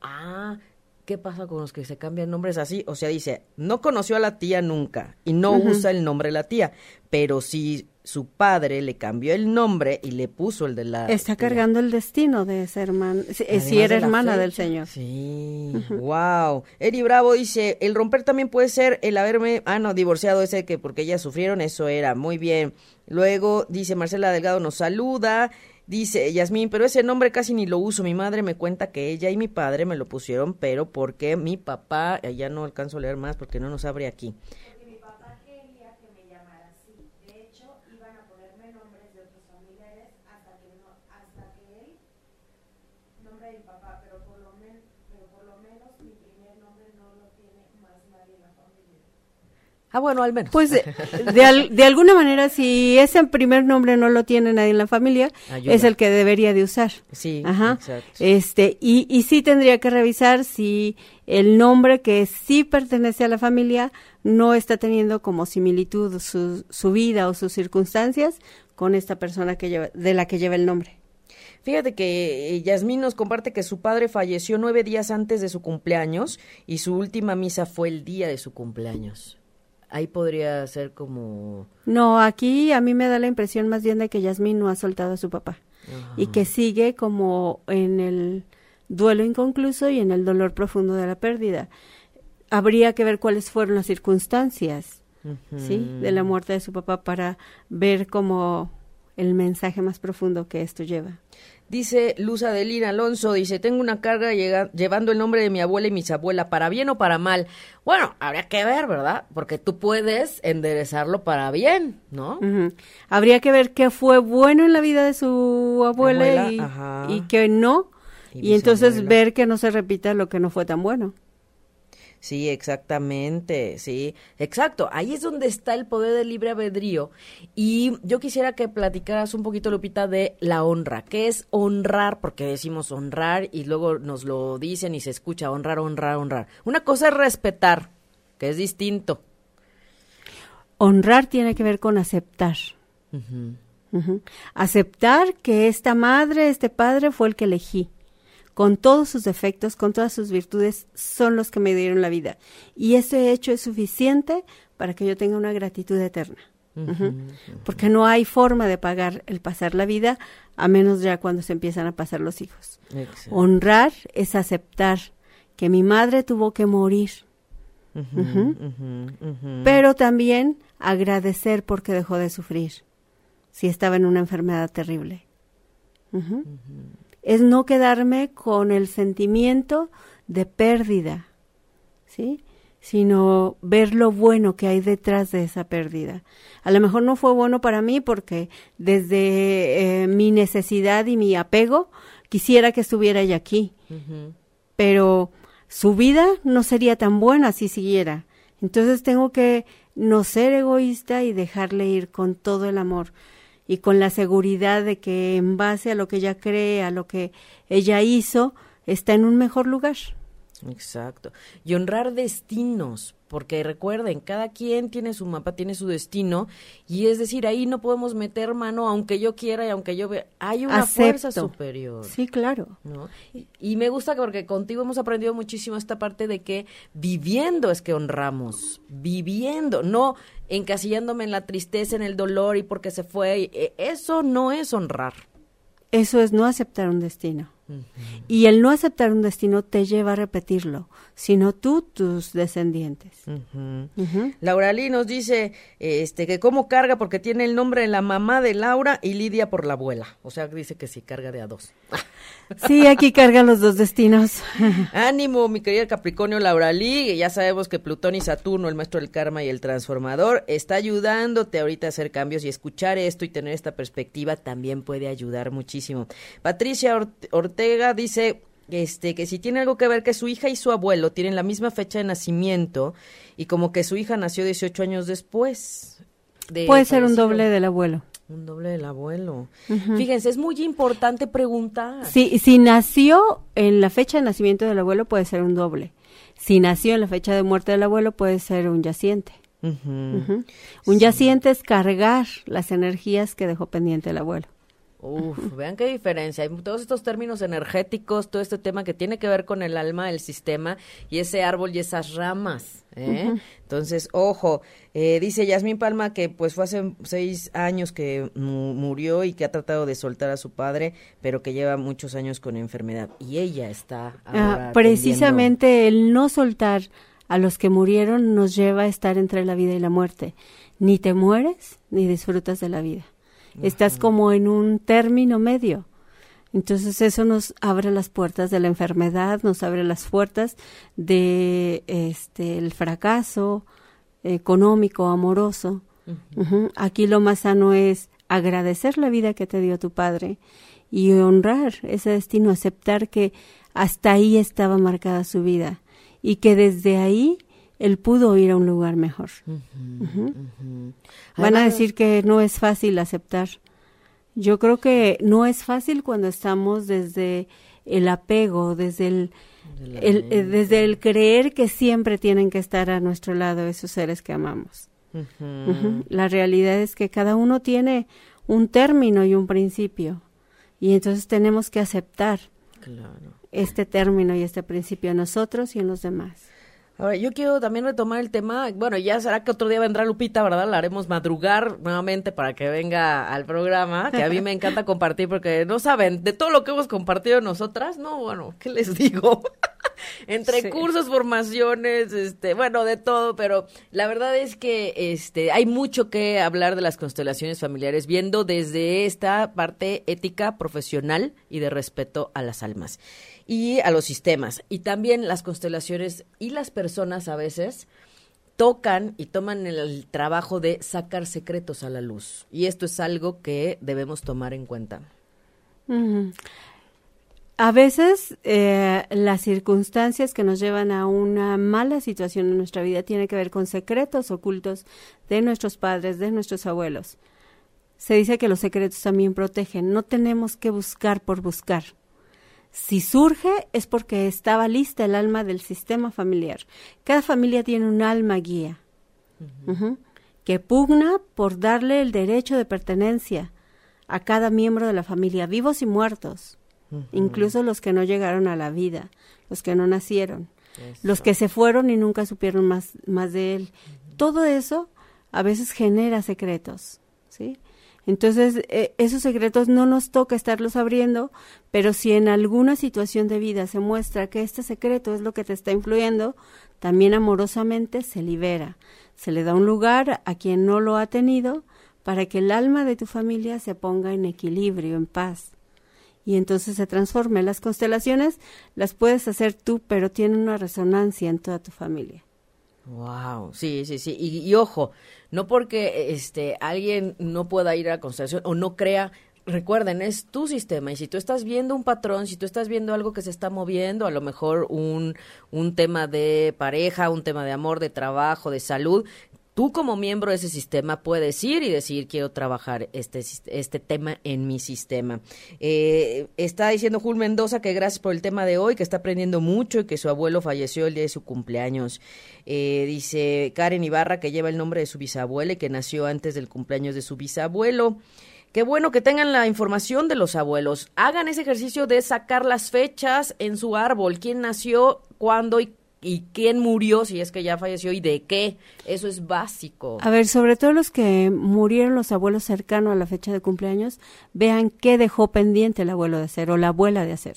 Ah, ¿qué pasa con los que se cambian nombres así? O sea, dice, no conoció a la tía nunca y no usa el nombre de la tía, pero si su padre le cambió el nombre y le puso el de la... Está cargando el destino de esa hermana, si, era hermana del Señor. Sí, wow. Eri Bravo dice, el romper también puede ser el haberme, ah, no, divorciado ese que porque ellas sufrieron, eso era, muy bien. Luego dice Marcela Delgado nos saluda, Dice Yasmín, pero ese nombre casi ni lo uso. Mi madre me cuenta que ella y mi padre me lo pusieron, pero porque mi papá, ya no alcanzo a leer más porque no nos abre aquí. Ah, bueno, al menos. Pues de, alguna manera, si ese primer nombre no lo tiene nadie en la familia, es el que debería de usar. Sí, Ajá. exacto. Este, y, y sí tendría que revisar si el nombre que sí pertenece a la familia no está teniendo como similitud su, su vida o sus circunstancias con esta persona que lleva, de la que lleva el nombre. Fíjate que eh, Yasmín nos comparte que su padre falleció nueve días antes de su cumpleaños y su última misa fue el día de su cumpleaños ahí podría ser como... No, aquí a mí me da la impresión más bien de que Yasmín no ha soltado a su papá y que sigue como en el duelo inconcluso y en el dolor profundo de la pérdida. Habría que ver cuáles fueron las circunstancias, ¿sí? De la muerte de su papá para ver como el mensaje más profundo que esto lleva. Dice Luz Adelina Alonso, dice, tengo una carga llevando el nombre de mi abuela y mis abuelas, para bien o para mal. Bueno, habría que ver, ¿verdad? Porque tú puedes enderezarlo para bien, ¿no? Habría que ver qué fue bueno en la vida de su abuela, y, y, qué no, y entonces ver que no se repita lo que no fue tan bueno. Sí, exactamente, sí, exacto. Ahí es donde está el poder del libre albedrío. Y yo quisiera que platicaras un poquito, Lupita, de la honra. ¿Qué es honrar? Porque decimos honrar y luego nos lo dicen y se escucha honrar, honrar, honrar. Una cosa es respetar, que es distinto. Honrar tiene que ver con aceptar. Aceptar que esta madre, este padre fue el que elegí con todos sus defectos, con todas sus virtudes, son los que me dieron la vida. Y ese hecho es suficiente para que yo tenga una gratitud eterna. Porque no hay forma de pagar el pasar la vida a menos ya cuando se empiezan a pasar los hijos. Honrar es aceptar que mi madre tuvo que morir. Pero también agradecer porque dejó de sufrir si estaba en una enfermedad terrible es no quedarme con el sentimiento de pérdida, ¿sí? sino ver lo bueno que hay detrás de esa pérdida. A lo mejor no fue bueno para mí porque desde eh, mi necesidad y mi apego quisiera que estuviera ella aquí, pero su vida no sería tan buena si siguiera. Entonces tengo que no ser egoísta y dejarle ir con todo el amor y con la seguridad de que en base a lo que ella cree, a lo que ella hizo, está en un mejor lugar. Exacto. Y honrar destinos, porque recuerden, cada quien tiene su mapa, tiene su destino, y es decir, ahí no podemos meter mano aunque yo quiera y aunque yo vea. Hay una fuerza superior. Sí, claro. ¿no? Y, me gusta porque contigo hemos aprendido muchísimo esta parte de que viviendo es que honramos, viviendo, no encasillándome en la tristeza, en el dolor y porque se fue. E, eso no es honrar. Eso es no aceptar un destino. Y el no aceptar un destino te lleva a repetirlo, sino tú, tus descendientes. Laura Lee nos dice este, que cómo carga porque tiene el nombre de la mamá de Laura y Lidia por la abuela. O sea, dice que sí carga de a dos. Sí, aquí cargan los dos destinos. Ánimo, mi querida Capricornio Laura Lee. Ya sabemos que Plutón y Saturno, el maestro del karma y el transformador, está ayudándote ahorita a hacer cambios y escuchar esto y tener esta perspectiva también puede ayudar muchísimo. Patricia Ortega dice este que si tiene algo que ver que su hija y su abuelo tienen la misma fecha de nacimiento y como que su hija nació 18 años después. puede ser un doble del abuelo. Un doble del abuelo. Fíjense, es muy importante preguntar. Sí, si nació en la fecha de nacimiento del abuelo puede ser un doble. Si nació en la fecha de muerte del abuelo puede ser un yaciente. Un yaciente es cargar las energías que dejó pendiente el abuelo. Uf, vean qué diferencia. Hay todos estos términos energéticos, todo este tema que tiene que ver con el alma, el sistema y ese árbol y esas ramas. ¿eh? Entonces, ojo, eh, dice Yasmín Palma que pues fue hace seis años que murió y que ha tratado de soltar a su padre, pero que lleva muchos años con enfermedad. Y ella está... Ah, precisamente el no soltar a los que murieron nos lleva a estar entre la vida y la muerte. Ni te mueres ni disfrutas de la vida. Estás como en un término medio. Entonces eso nos abre las puertas de la enfermedad, nos abre las puertas de este el fracaso económico, amoroso. Aquí lo más sano es agradecer la vida que te dio tu padre y honrar ese destino, aceptar que hasta ahí estaba marcada su vida y que desde ahí él pudo ir a un lugar mejor. Van a decir que no es fácil aceptar. Yo creo que no es fácil cuando estamos desde el apego, desde el, eh, desde el creer que siempre tienen que estar a nuestro lado esos seres que amamos. La realidad es que cada uno tiene un término y un principio y entonces tenemos que aceptar este término y este principio en nosotros y en los demás. Ahora, yo quiero también retomar el tema, bueno, ya será que otro día vendrá Lupita, ¿verdad? La haremos madrugar nuevamente para que venga al programa, que a mí me encanta compartir porque no saben, de todo lo que hemos compartido nosotras, no, bueno, ¿qué les digo? Entre cursos, formaciones, este, bueno, de todo, pero la verdad es que este hay mucho que hablar de las constelaciones familiares viendo desde esta parte ética, profesional y de respeto a las almas y a los sistemas. Y también las constelaciones y las personas a veces tocan y toman el trabajo de sacar secretos a la luz. Y esto es algo que debemos tomar en cuenta. A veces eh, las circunstancias que nos llevan a una mala situación en nuestra vida tienen que ver con secretos ocultos de nuestros padres, de nuestros abuelos. Se dice que los secretos también protegen. No tenemos que buscar por buscar. Si surge es porque estaba lista el alma del sistema familiar. Cada familia tiene un alma guía que pugna por darle el derecho de pertenencia a cada miembro de la familia, vivos y muertos, incluso los que no llegaron a la vida, los que no nacieron, los que se fueron y nunca supieron más, más de él. Todo eso a veces genera secretos, ¿sí? Entonces, eh, esos secretos no nos toca estarlos abriendo, pero si en alguna situación de vida se muestra que este secreto es lo que te está influyendo, también amorosamente se libera. Se le da un lugar a quien no lo ha tenido para que el alma de tu familia se ponga en equilibrio, en paz. Y entonces se transforme. Las constelaciones las puedes hacer tú, pero tienen una resonancia en toda tu familia. Wow, sí, sí, sí. Y, ojo, no porque este alguien no pueda ir a la constelación o no crea, recuerden, es tu sistema y si tú estás viendo un patrón, si tú estás viendo algo que se está moviendo, a lo mejor un, un tema de pareja, un tema de amor, de trabajo, de salud, tú como miembro de ese sistema puedes ir y decir quiero trabajar este, este tema en mi sistema. Eh, está diciendo Jul Mendoza que gracias por el tema de hoy, que está aprendiendo mucho y que su abuelo falleció el día de su cumpleaños. Eh, dice Karen Ibarra que lleva el nombre de su bisabuela y que nació antes del cumpleaños de su bisabuelo. Qué bueno que tengan la información de los abuelos. Hagan ese ejercicio de sacar las fechas en su árbol, quién nació, cuándo y y quién murió, si es que ya falleció, y de qué. Eso es básico. A ver, sobre todo los que murieron los abuelos cercanos a la fecha de cumpleaños, vean qué dejó pendiente el abuelo de hacer o la abuela de hacer.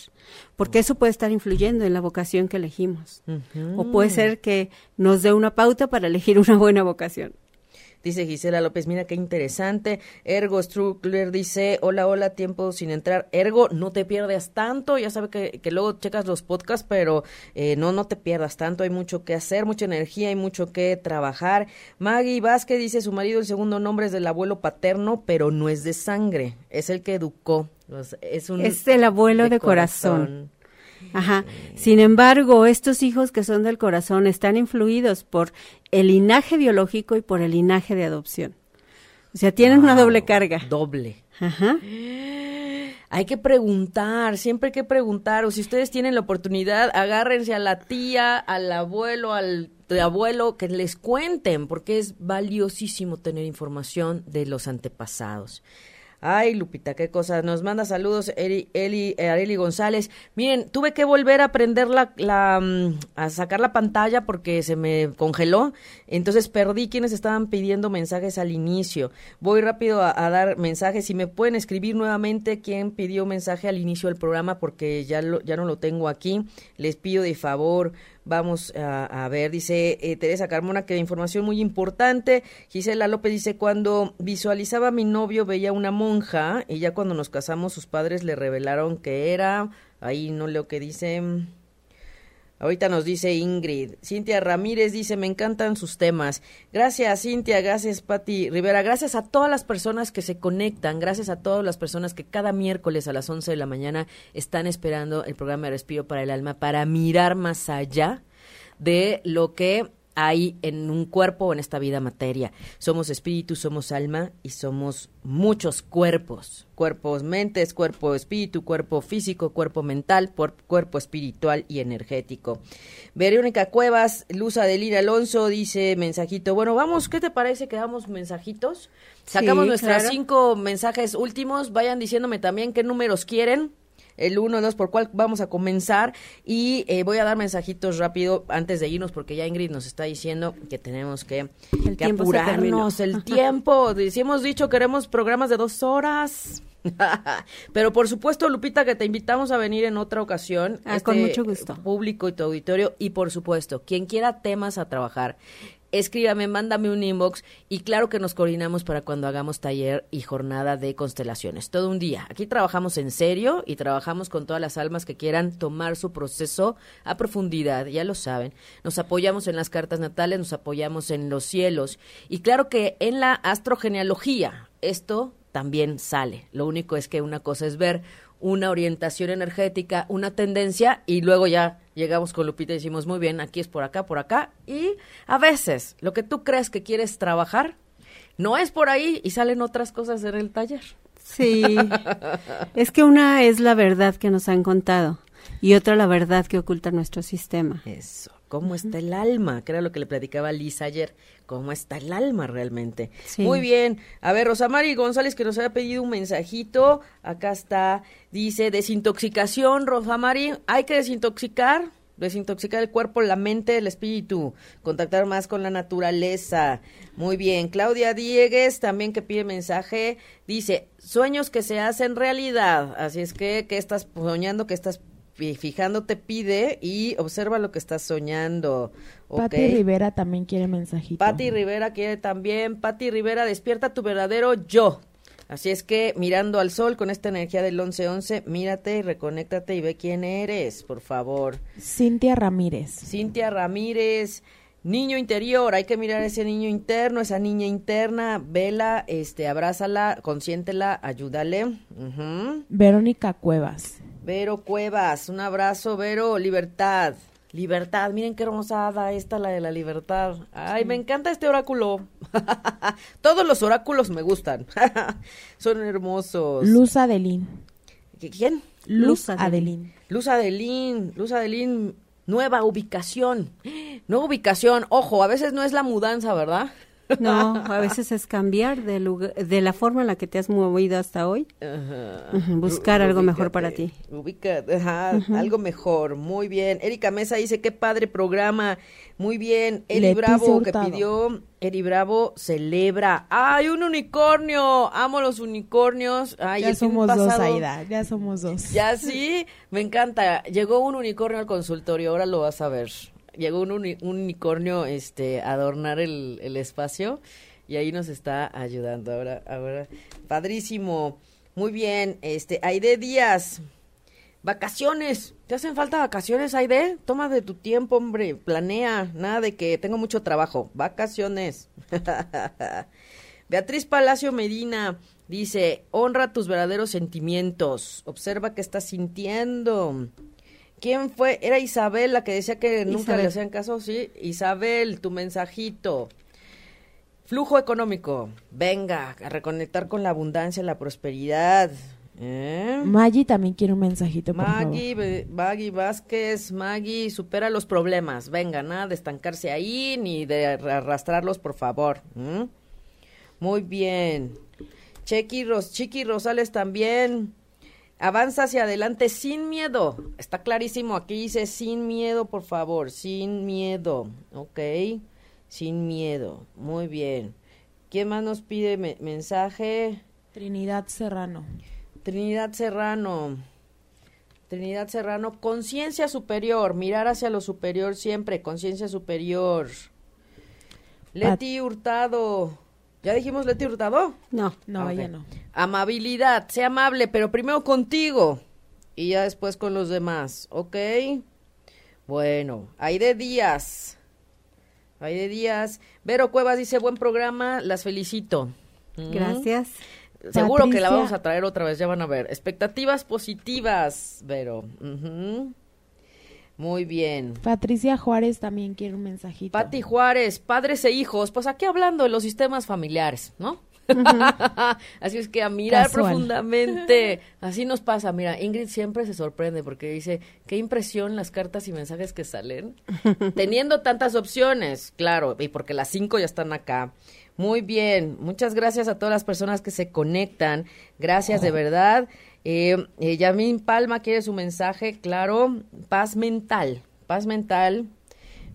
Porque eso puede estar influyendo en la vocación que elegimos. O puede ser que nos dé una pauta para elegir una buena vocación. Dice Gisela López, mira qué interesante. Ergo Struckler dice, hola, hola, tiempo sin entrar. Ergo, no te pierdas tanto. Ya sabe que, que luego checas los podcasts, pero eh, no, no te pierdas tanto. Hay mucho que hacer, mucha energía, hay mucho que trabajar. Maggie Vázquez dice, su marido, el segundo nombre es del abuelo paterno, pero no es de sangre. Es el que educó. Es, un es el abuelo de, corazón. Ajá. Sin embargo, estos hijos que son del corazón están influidos por el linaje biológico y por el linaje de adopción. O sea, tienen una doble carga. Doble. Ajá. Hay que preguntar, siempre hay que preguntar. O si ustedes tienen la oportunidad, agárrense a la tía, al abuelo, al abuelo, que les cuenten, porque es valiosísimo tener información de los antepasados. Ay, Lupita, qué cosa. Nos manda saludos Eli, Eli, eh, Areli González. Miren, tuve que volver a prender la, la, mm, a sacar la pantalla porque se me congeló. Entonces perdí quienes estaban pidiendo mensajes al inicio. Voy rápido a, a dar mensajes. Si me pueden escribir nuevamente quién pidió mensaje al inicio del programa porque ya, lo, ya no lo tengo aquí. Les pido de favor. Vamos a, a ver, dice eh, Teresa Carmona que información muy importante. Gisela López dice, cuando visualizaba a mi novio veía una monja y ya cuando nos casamos sus padres le revelaron que era, ahí no leo que dice, Ahorita nos dice Ingrid. Cintia Ramírez dice, me encantan sus temas. Gracias, Cintia. Gracias, Patti Rivera. Gracias a todas las personas que se conectan. Gracias a todas las personas que cada miércoles a las 11 de la mañana están esperando el programa de Respiro para el Alma para mirar más allá de lo que hay en un cuerpo o en esta vida materia. Somos espíritu, somos alma y somos muchos cuerpos. Cuerpos, mentes, cuerpo espíritu, cuerpo físico, cuerpo mental, cuerpo espiritual y energético. Verónica Cuevas, Luz Adelina Alonso dice mensajito. Bueno, vamos, ¿qué te parece que damos mensajitos? Sacamos Sí, nuestros claro. cinco mensajes últimos. Vayan diciéndome también qué números quieren el uno, dos, por cuál vamos a comenzar. Y eh, voy a dar mensajitos rápido antes de irnos, porque ya Ingrid nos está diciendo que tenemos que, El que apurarnos. El tiempo. Si hemos dicho queremos programas de dos horas. Pero por supuesto, Lupita, que te invitamos a venir en otra ocasión. Ah, con mucho gusto. Público y tu auditorio. Y por supuesto, quien quiera temas a trabajar, escríbame, mándame un inbox y claro que nos coordinamos para cuando hagamos taller y jornada de constelaciones. Todo un día. Aquí trabajamos en serio y trabajamos con todas las almas que quieran tomar su proceso a profundidad, ya lo saben. Nos apoyamos en las cartas natales, nos apoyamos en los cielos y claro que en la astrogenealogía esto también sale. Lo único es que una cosa es ver una orientación energética, una tendencia y luego ya llegamos con Lupita y decimos, muy bien, aquí es por acá, por acá. Y a veces lo que tú crees que quieres trabajar no es por ahí y salen otras cosas en el taller. Sí. es que una es la verdad que nos han contado y otra la verdad que oculta nuestro sistema. Eso. ¿Cómo está el alma? Que era lo que le platicaba Lisa ayer. ¿Cómo está el alma realmente? Sí. Muy bien. A ver, Rosamari González, que nos había pedido un mensajito. Acá está. Dice, desintoxicación, Rosamari. Hay que desintoxicar. Desintoxicar el cuerpo, la mente, el espíritu. Contactar más con la naturaleza. Muy bien. Claudia Diegues, también que pide mensaje. Dice, sueños que se hacen realidad. Así es que, ¿qué estás soñando? ¿Qué estás fi- fijándote? Pide y observa lo que estás soñando. ¿ok? Pati Rivera también quiere mensajito. Patti Rivera quiere también. Patti Rivera, despierta tu verdadero yo. Así es que mirando al sol con esta energía del 1111, mírate y reconéctate y ve quién eres, por favor. Cintia Ramírez. Cintia Ramírez, niño interior, hay que mirar ese niño interno, esa niña interna, vela, este, abrázala, consiéntela, ayúdale. Verónica Cuevas. Vero Cuevas, un abrazo, Vero, libertad. Libertad, miren qué hermosa hada esta, la de la libertad. Ay, me encanta este oráculo. Todos los oráculos me gustan. Son hermosos. Luz Adelín. ¿Qui- ¿Quién? Luz. Adelín. Luz Adelín, Luz Adelín, nueva ubicación. Nueva ubicación, ojo, a veces no es la mudanza, ¿verdad? No, a veces es cambiar de lugar, de la forma en la que te has movido hasta hoy, Ajá. Buscar algo mejor para ti. Ubícate, ajá, algo mejor, muy bien. Erika Mesa dice, qué padre programa, muy bien. Eri Bravo que pidió, Eri Bravo celebra. ¡Ay, un unicornio! Amo los unicornios. Ay, ya somos dos, pasado- Aida. Ya somos dos. Ya sí, me encanta. Llegó un unicornio al consultorio, ahora lo vas a ver. Llegó un, uni- un unicornio este, a adornar el, el espacio y ahí nos está ayudando. Ahora, ahora, padrísimo. Muy bien, este, Aide Díaz. Vacaciones. ¿Te hacen falta vacaciones, Aide? Toma de tu tiempo, hombre. Planea. Nada de que tengo mucho trabajo. Vacaciones. Beatriz Palacio Medina dice, honra tus verdaderos sentimientos. Observa qué estás sintiendo. ¿Quién fue? Era Isabel la que decía que nunca le hacían caso, sí. Isabel, tu mensajito. Flujo económico. Venga, a reconectar con la abundancia, la prosperidad. ¿Eh? Maggie también quiere un mensajito, por Maggie, Be- Maggie Vázquez, Maggie, supera los problemas. Venga, nada de estancarse ahí ni de arrastrarlos, por favor. ¿Mm? Muy bien. Chequi Ros Chiqui Rosales también. Avanza hacia adelante sin miedo. Está clarísimo. Aquí dice sin miedo, por favor. Sin miedo. Ok. Sin miedo. Muy bien. ¿Quién más nos pide me- mensaje? Trinidad Serrano. Trinidad Serrano. Trinidad Serrano, conciencia superior, mirar hacia lo superior siempre, conciencia superior. Leti Hurtado. ¿Ya dijimos Leti Hurtado? No. No, Ok. ella no. Amabilidad, sea amable, pero primero contigo y ya después con los demás, ¿ok? Bueno, Aide Díaz. Aide Díaz. Vero Cuevas dice, buen programa, las felicito. Mm. Gracias. Seguro que la vamos a traer otra vez, ya van a ver. Expectativas positivas, Vero. Muy bien. Patricia Juárez también quiere un mensajito. Pati Juárez, padres e hijos, pues aquí hablando de los sistemas familiares, ¿no? Así es que a mirar Casual. profundamente. Así nos pasa. Mira, Ingrid siempre se sorprende porque dice, qué impresión las cartas y mensajes que salen. Teniendo tantas opciones, claro, y porque las cinco ya están acá. Muy bien, muchas gracias a todas las personas que se conectan. Gracias de verdad. Eh, eh, Yasmín Palma quiere su mensaje, claro. Paz mental, paz mental.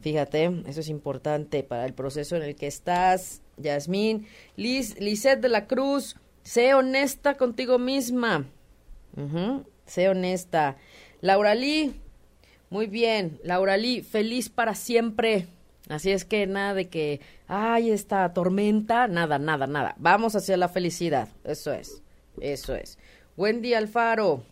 Fíjate, eso es importante para el proceso en el que estás, Yasmín. Liz, Lisette de la Cruz, sé honesta contigo misma. Sé honesta. Laura Lee, muy bien. Laura Lee, feliz para siempre. Así es que nada de que, ay, esta tormenta, nada, nada, nada. Vamos hacia la felicidad. Eso es, eso es. Wendy Alfaro,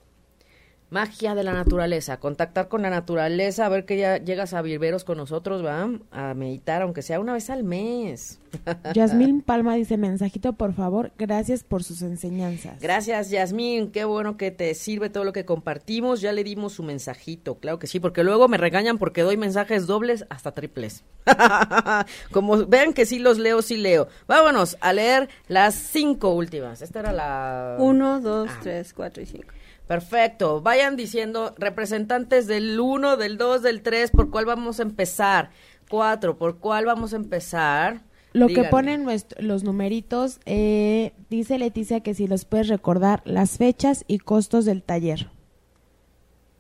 Magia de la naturaleza, contactar con la naturaleza, a ver que ya llegas a viveros con nosotros, ¿va? A meditar, aunque sea una vez al mes. Yasmín Palma dice, mensajito, por favor, gracias por sus enseñanzas. Gracias, Yasmín, qué bueno que te sirve todo lo que compartimos. Ya le dimos su mensajito, claro que sí, porque luego me regañan porque doy mensajes dobles hasta triples. Como vean que sí los leo, sí leo. Vámonos a leer las cinco últimas. Esta era la... Uno, dos, Ah. tres, cuatro y cinco. Perfecto. Vayan diciendo representantes del 1, del 2, del 3, por cuál vamos a empezar. 4, por cuál vamos a empezar. Lo que ponen nuestro- los numeritos, eh, dice Leticia que si los puedes recordar las fechas y costos del taller.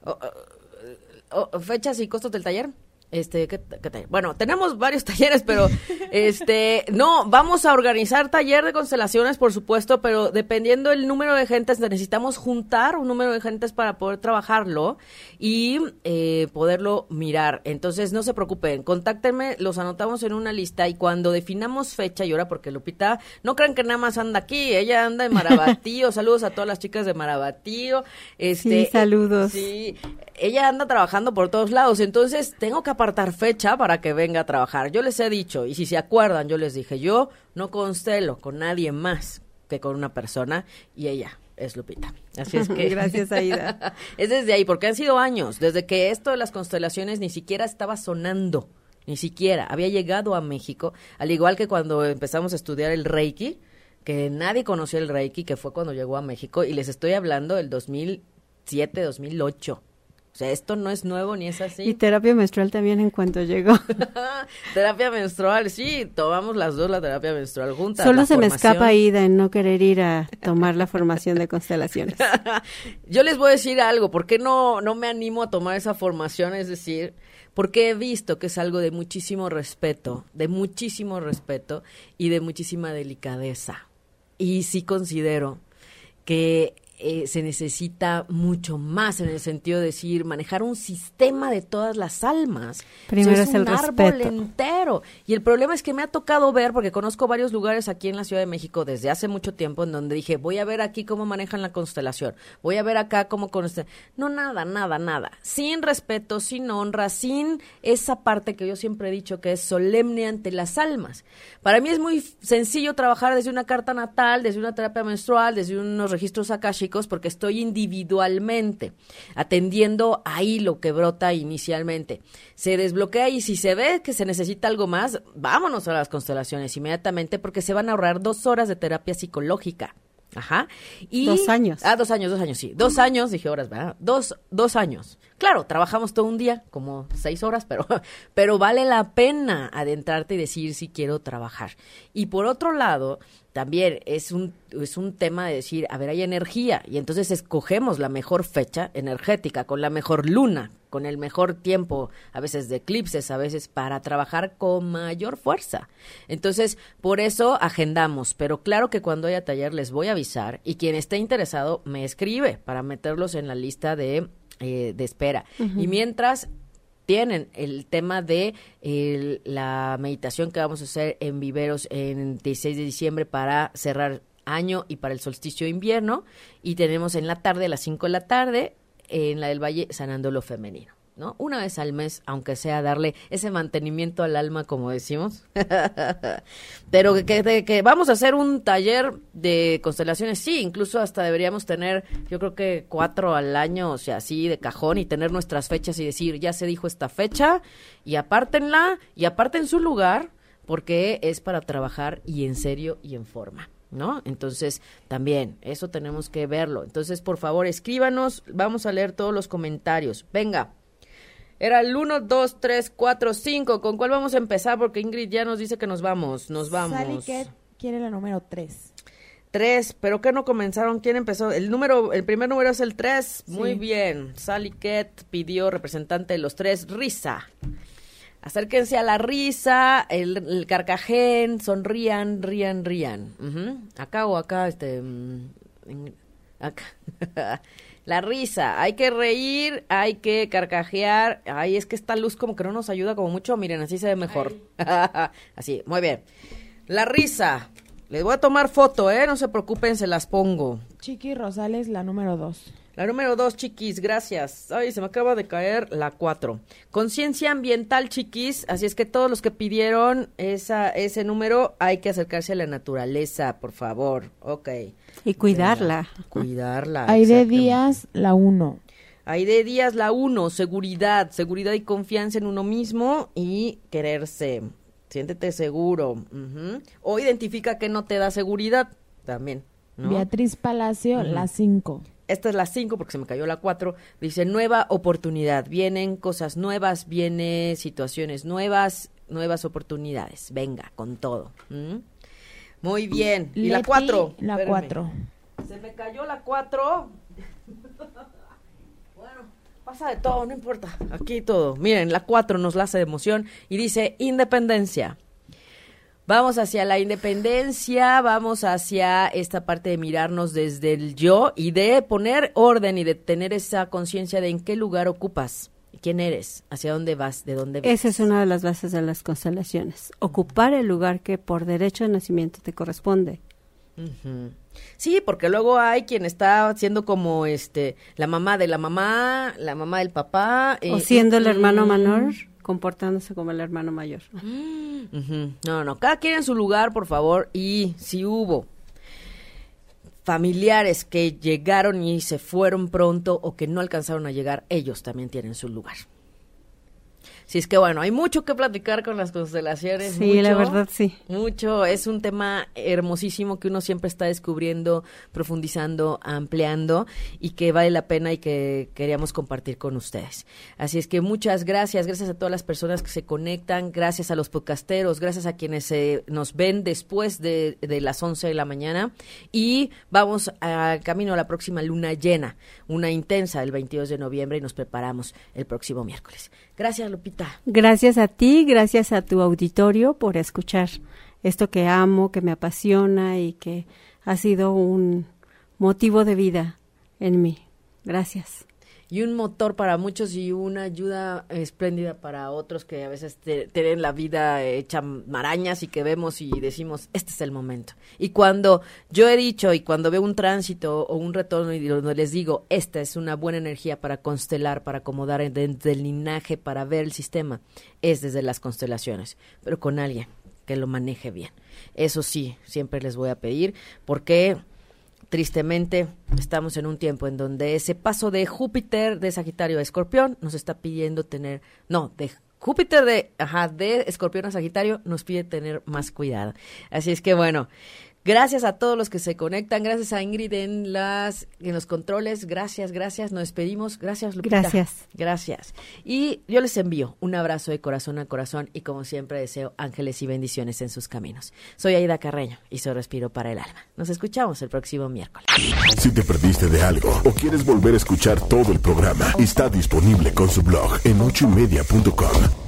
Oh, oh, oh, fechas y costos del taller. Este, ¿qué, qué taller? Bueno, tenemos varios talleres, pero este, no, vamos a organizar taller de constelaciones, por supuesto, pero dependiendo del número de gentes, necesitamos juntar un número de gentes para poder trabajarlo y eh, poderlo mirar. Entonces, no se preocupen, contáctenme, los anotamos en una lista y cuando definamos fecha y hora, porque Lupita, no crean que nada más anda aquí, ella anda en Marabatío, saludos a todas las chicas de Marabatío. Este, Sí, saludos. Sí, ella anda trabajando por todos lados, entonces tengo que apartar fecha para que venga a trabajar. Yo les he dicho, y si se acuerdan, yo les dije, yo no constelo con nadie más que con una persona, y ella es Lupita. Así es que... Gracias, Aida. es desde ahí, porque han sido años, desde que esto de las constelaciones ni siquiera estaba sonando, ni siquiera había llegado a México, al igual que cuando empezamos a estudiar el Reiki, que nadie conocía el Reiki, que fue cuando llegó a México, y les estoy hablando del 2007, 2008. O sea, esto no es nuevo ni es así. Y terapia menstrual también en cuanto llegó. terapia menstrual, sí, tomamos las dos la terapia menstrual juntas. Solo se me escapa Aida en no querer ir a tomar la formación de constelaciones. Yo les voy a decir algo, ¿por qué no, no me animo a tomar esa formación? Es decir, porque he visto que es algo de muchísimo respeto, de muchísimo respeto y de muchísima delicadeza. Y sí considero que eh, se necesita mucho más en el sentido de decir, manejar un sistema de todas las almas. Primero Eso es el un árbol entero. Y el problema es que me ha tocado ver, porque conozco varios lugares aquí en la Ciudad de México desde hace mucho tiempo, en donde dije, voy a ver aquí cómo manejan la constelación, voy a ver acá cómo conste-". No, nada, nada, nada. Sin respeto, sin honra, sin esa parte que yo siempre he dicho que es solemne ante las almas. Para mí es muy sencillo trabajar desde una carta natal, desde una terapia menstrual, desde unos registros akashicos, porque estoy individualmente atendiendo ahí lo que brota inicialmente. Se desbloquea y si se ve que se necesita algo más, vámonos a las constelaciones inmediatamente porque se van a ahorrar dos horas de terapia psicológica. Ajá. Y, dos años. Ah, dos años, dos años, sí. Dos años, dije horas, ¿verdad? Dos, dos años. Claro, trabajamos todo un día, como seis horas, pero, pero vale la pena adentrarte y decir si quiero trabajar. Y por otro lado, también es un, es un tema de decir, a ver, hay energía, y entonces escogemos la mejor fecha energética, con la mejor luna, con el mejor tiempo, a veces de eclipses, a veces para trabajar con mayor fuerza. Entonces, por eso agendamos, pero claro que cuando haya taller les voy a avisar y quien esté interesado me escribe para meterlos en la lista de, eh, de espera. Y mientras tienen el tema de la meditación que vamos a hacer en Viveros en 16 de diciembre para cerrar año y para el solsticio de invierno y tenemos en la tarde a las 5 de la tarde en la del Valle sanando lo femenino. ¿no? Una vez al mes, aunque sea darle ese mantenimiento al alma, como decimos. Pero que, que, vamos a hacer un taller de constelaciones, sí, incluso hasta deberíamos tener, yo creo que cuatro al año, o sea, así de cajón y tener nuestras fechas y decir, ya se dijo esta fecha y apártenla y aparten su lugar porque es para trabajar y en serio y en forma. ¿No? Entonces, también, eso tenemos que verlo. Entonces, por favor, escríbanos, vamos a leer todos los comentarios. Venga. Era el 1, 2, 3, 4, 5. ¿Con cuál vamos a empezar? Porque Ingrid ya nos dice que nos vamos. Nos vamos. Sally quiere la número 3. 3, pero que no comenzaron? ¿Quién empezó? El número, el primer número es el 3. Muy bien. Sally Ket pidió representante de los tres, Risa. Acérquense a la risa, el, carcajén, sonrían, rían, rían. Acá o acá, este. Mm, acá. la risa, hay que reír, hay que carcajear. Ay, es que esta luz como que no nos ayuda como mucho. Miren, así se ve mejor. así, muy bien. La risa. Les voy a tomar foto, ¿eh? No se preocupen, se las pongo. Chiqui Rosales, la número dos. La número dos, chiquis, gracias. Ay, se me acaba de caer la cuatro. Conciencia ambiental, chiquis. Así es que todos los que pidieron esa, ese número, hay que acercarse a la naturaleza, por favor. Ok. Y cuidarla. cuidarla. de Díaz, la uno. de Díaz, la uno. Seguridad. Seguridad y confianza en uno mismo y quererse. Siéntete seguro. O identifica que no te da seguridad también. Beatriz Palacio, la cinco esta es la 5 porque se me cayó la 4, dice nueva oportunidad, vienen cosas nuevas, vienen situaciones nuevas, nuevas oportunidades, venga, con todo. Muy bien. ¿Y la 4? La 4. Se me cayó la 4. bueno, pasa de todo, no importa. Aquí todo. Miren, la 4 nos la hace de emoción y dice independencia. Vamos hacia la independencia, vamos hacia esta parte de mirarnos desde el yo y de poner orden y de tener esa conciencia de en qué lugar ocupas, quién eres, hacia dónde vas, de dónde vas. Esa es una de las bases de las constelaciones, ocupar el lugar que por derecho de nacimiento te corresponde. Sí, porque luego hay quien está siendo como este la mamá de la mamá, la mamá del papá. o siendo el hermano menor comportándose como el hermano mayor. No, no, cada quien en su lugar, por favor, y si hubo familiares que llegaron y se fueron pronto o que no alcanzaron a llegar, ellos también tienen su lugar. Sí, es que bueno, hay mucho que platicar con las constelaciones. Sí, la verdad sí. Mucho, es un tema hermosísimo que uno siempre está descubriendo, profundizando, ampliando y que vale la pena y que queríamos compartir con ustedes. Así es que muchas gracias, gracias a todas las personas que se conectan, gracias a los podcasteros, gracias a quienes se nos ven después de, de las 11 de la mañana y vamos al camino a la próxima luna llena, una intensa el 22 de noviembre y nos preparamos el próximo miércoles. Gracias, Lupita. Gracias a ti, gracias a tu auditorio por escuchar esto que amo, que me apasiona y que ha sido un motivo de vida en mí. Gracias y un motor para muchos y una ayuda espléndida para otros que a veces tienen la vida hecha marañas y que vemos y decimos, este es el momento. Y cuando yo he dicho y cuando veo un tránsito o un retorno y les digo, esta es una buena energía para constelar, para acomodar desde el linaje, para ver el sistema, es desde las constelaciones, pero con alguien que lo maneje bien. Eso sí, siempre les voy a pedir, porque tristemente estamos en un tiempo en donde ese paso de Júpiter de Sagitario a Escorpión nos está pidiendo tener, no, de Júpiter de, ajá, de Escorpión a Sagitario nos pide tener más cuidado. Así es que bueno, Gracias a todos los que se conectan, gracias a Ingrid en las en los controles, gracias, gracias, nos despedimos, gracias Lupita. Gracias. Gracias. Y yo les envío un abrazo de corazón a corazón y como siempre deseo ángeles y bendiciones en sus caminos. Soy Aida Carreño y soy Respiro para el Alma. Nos escuchamos el próximo miércoles. Si te perdiste de algo o quieres volver a escuchar todo el programa, está disponible con su blog en ochoymedia.com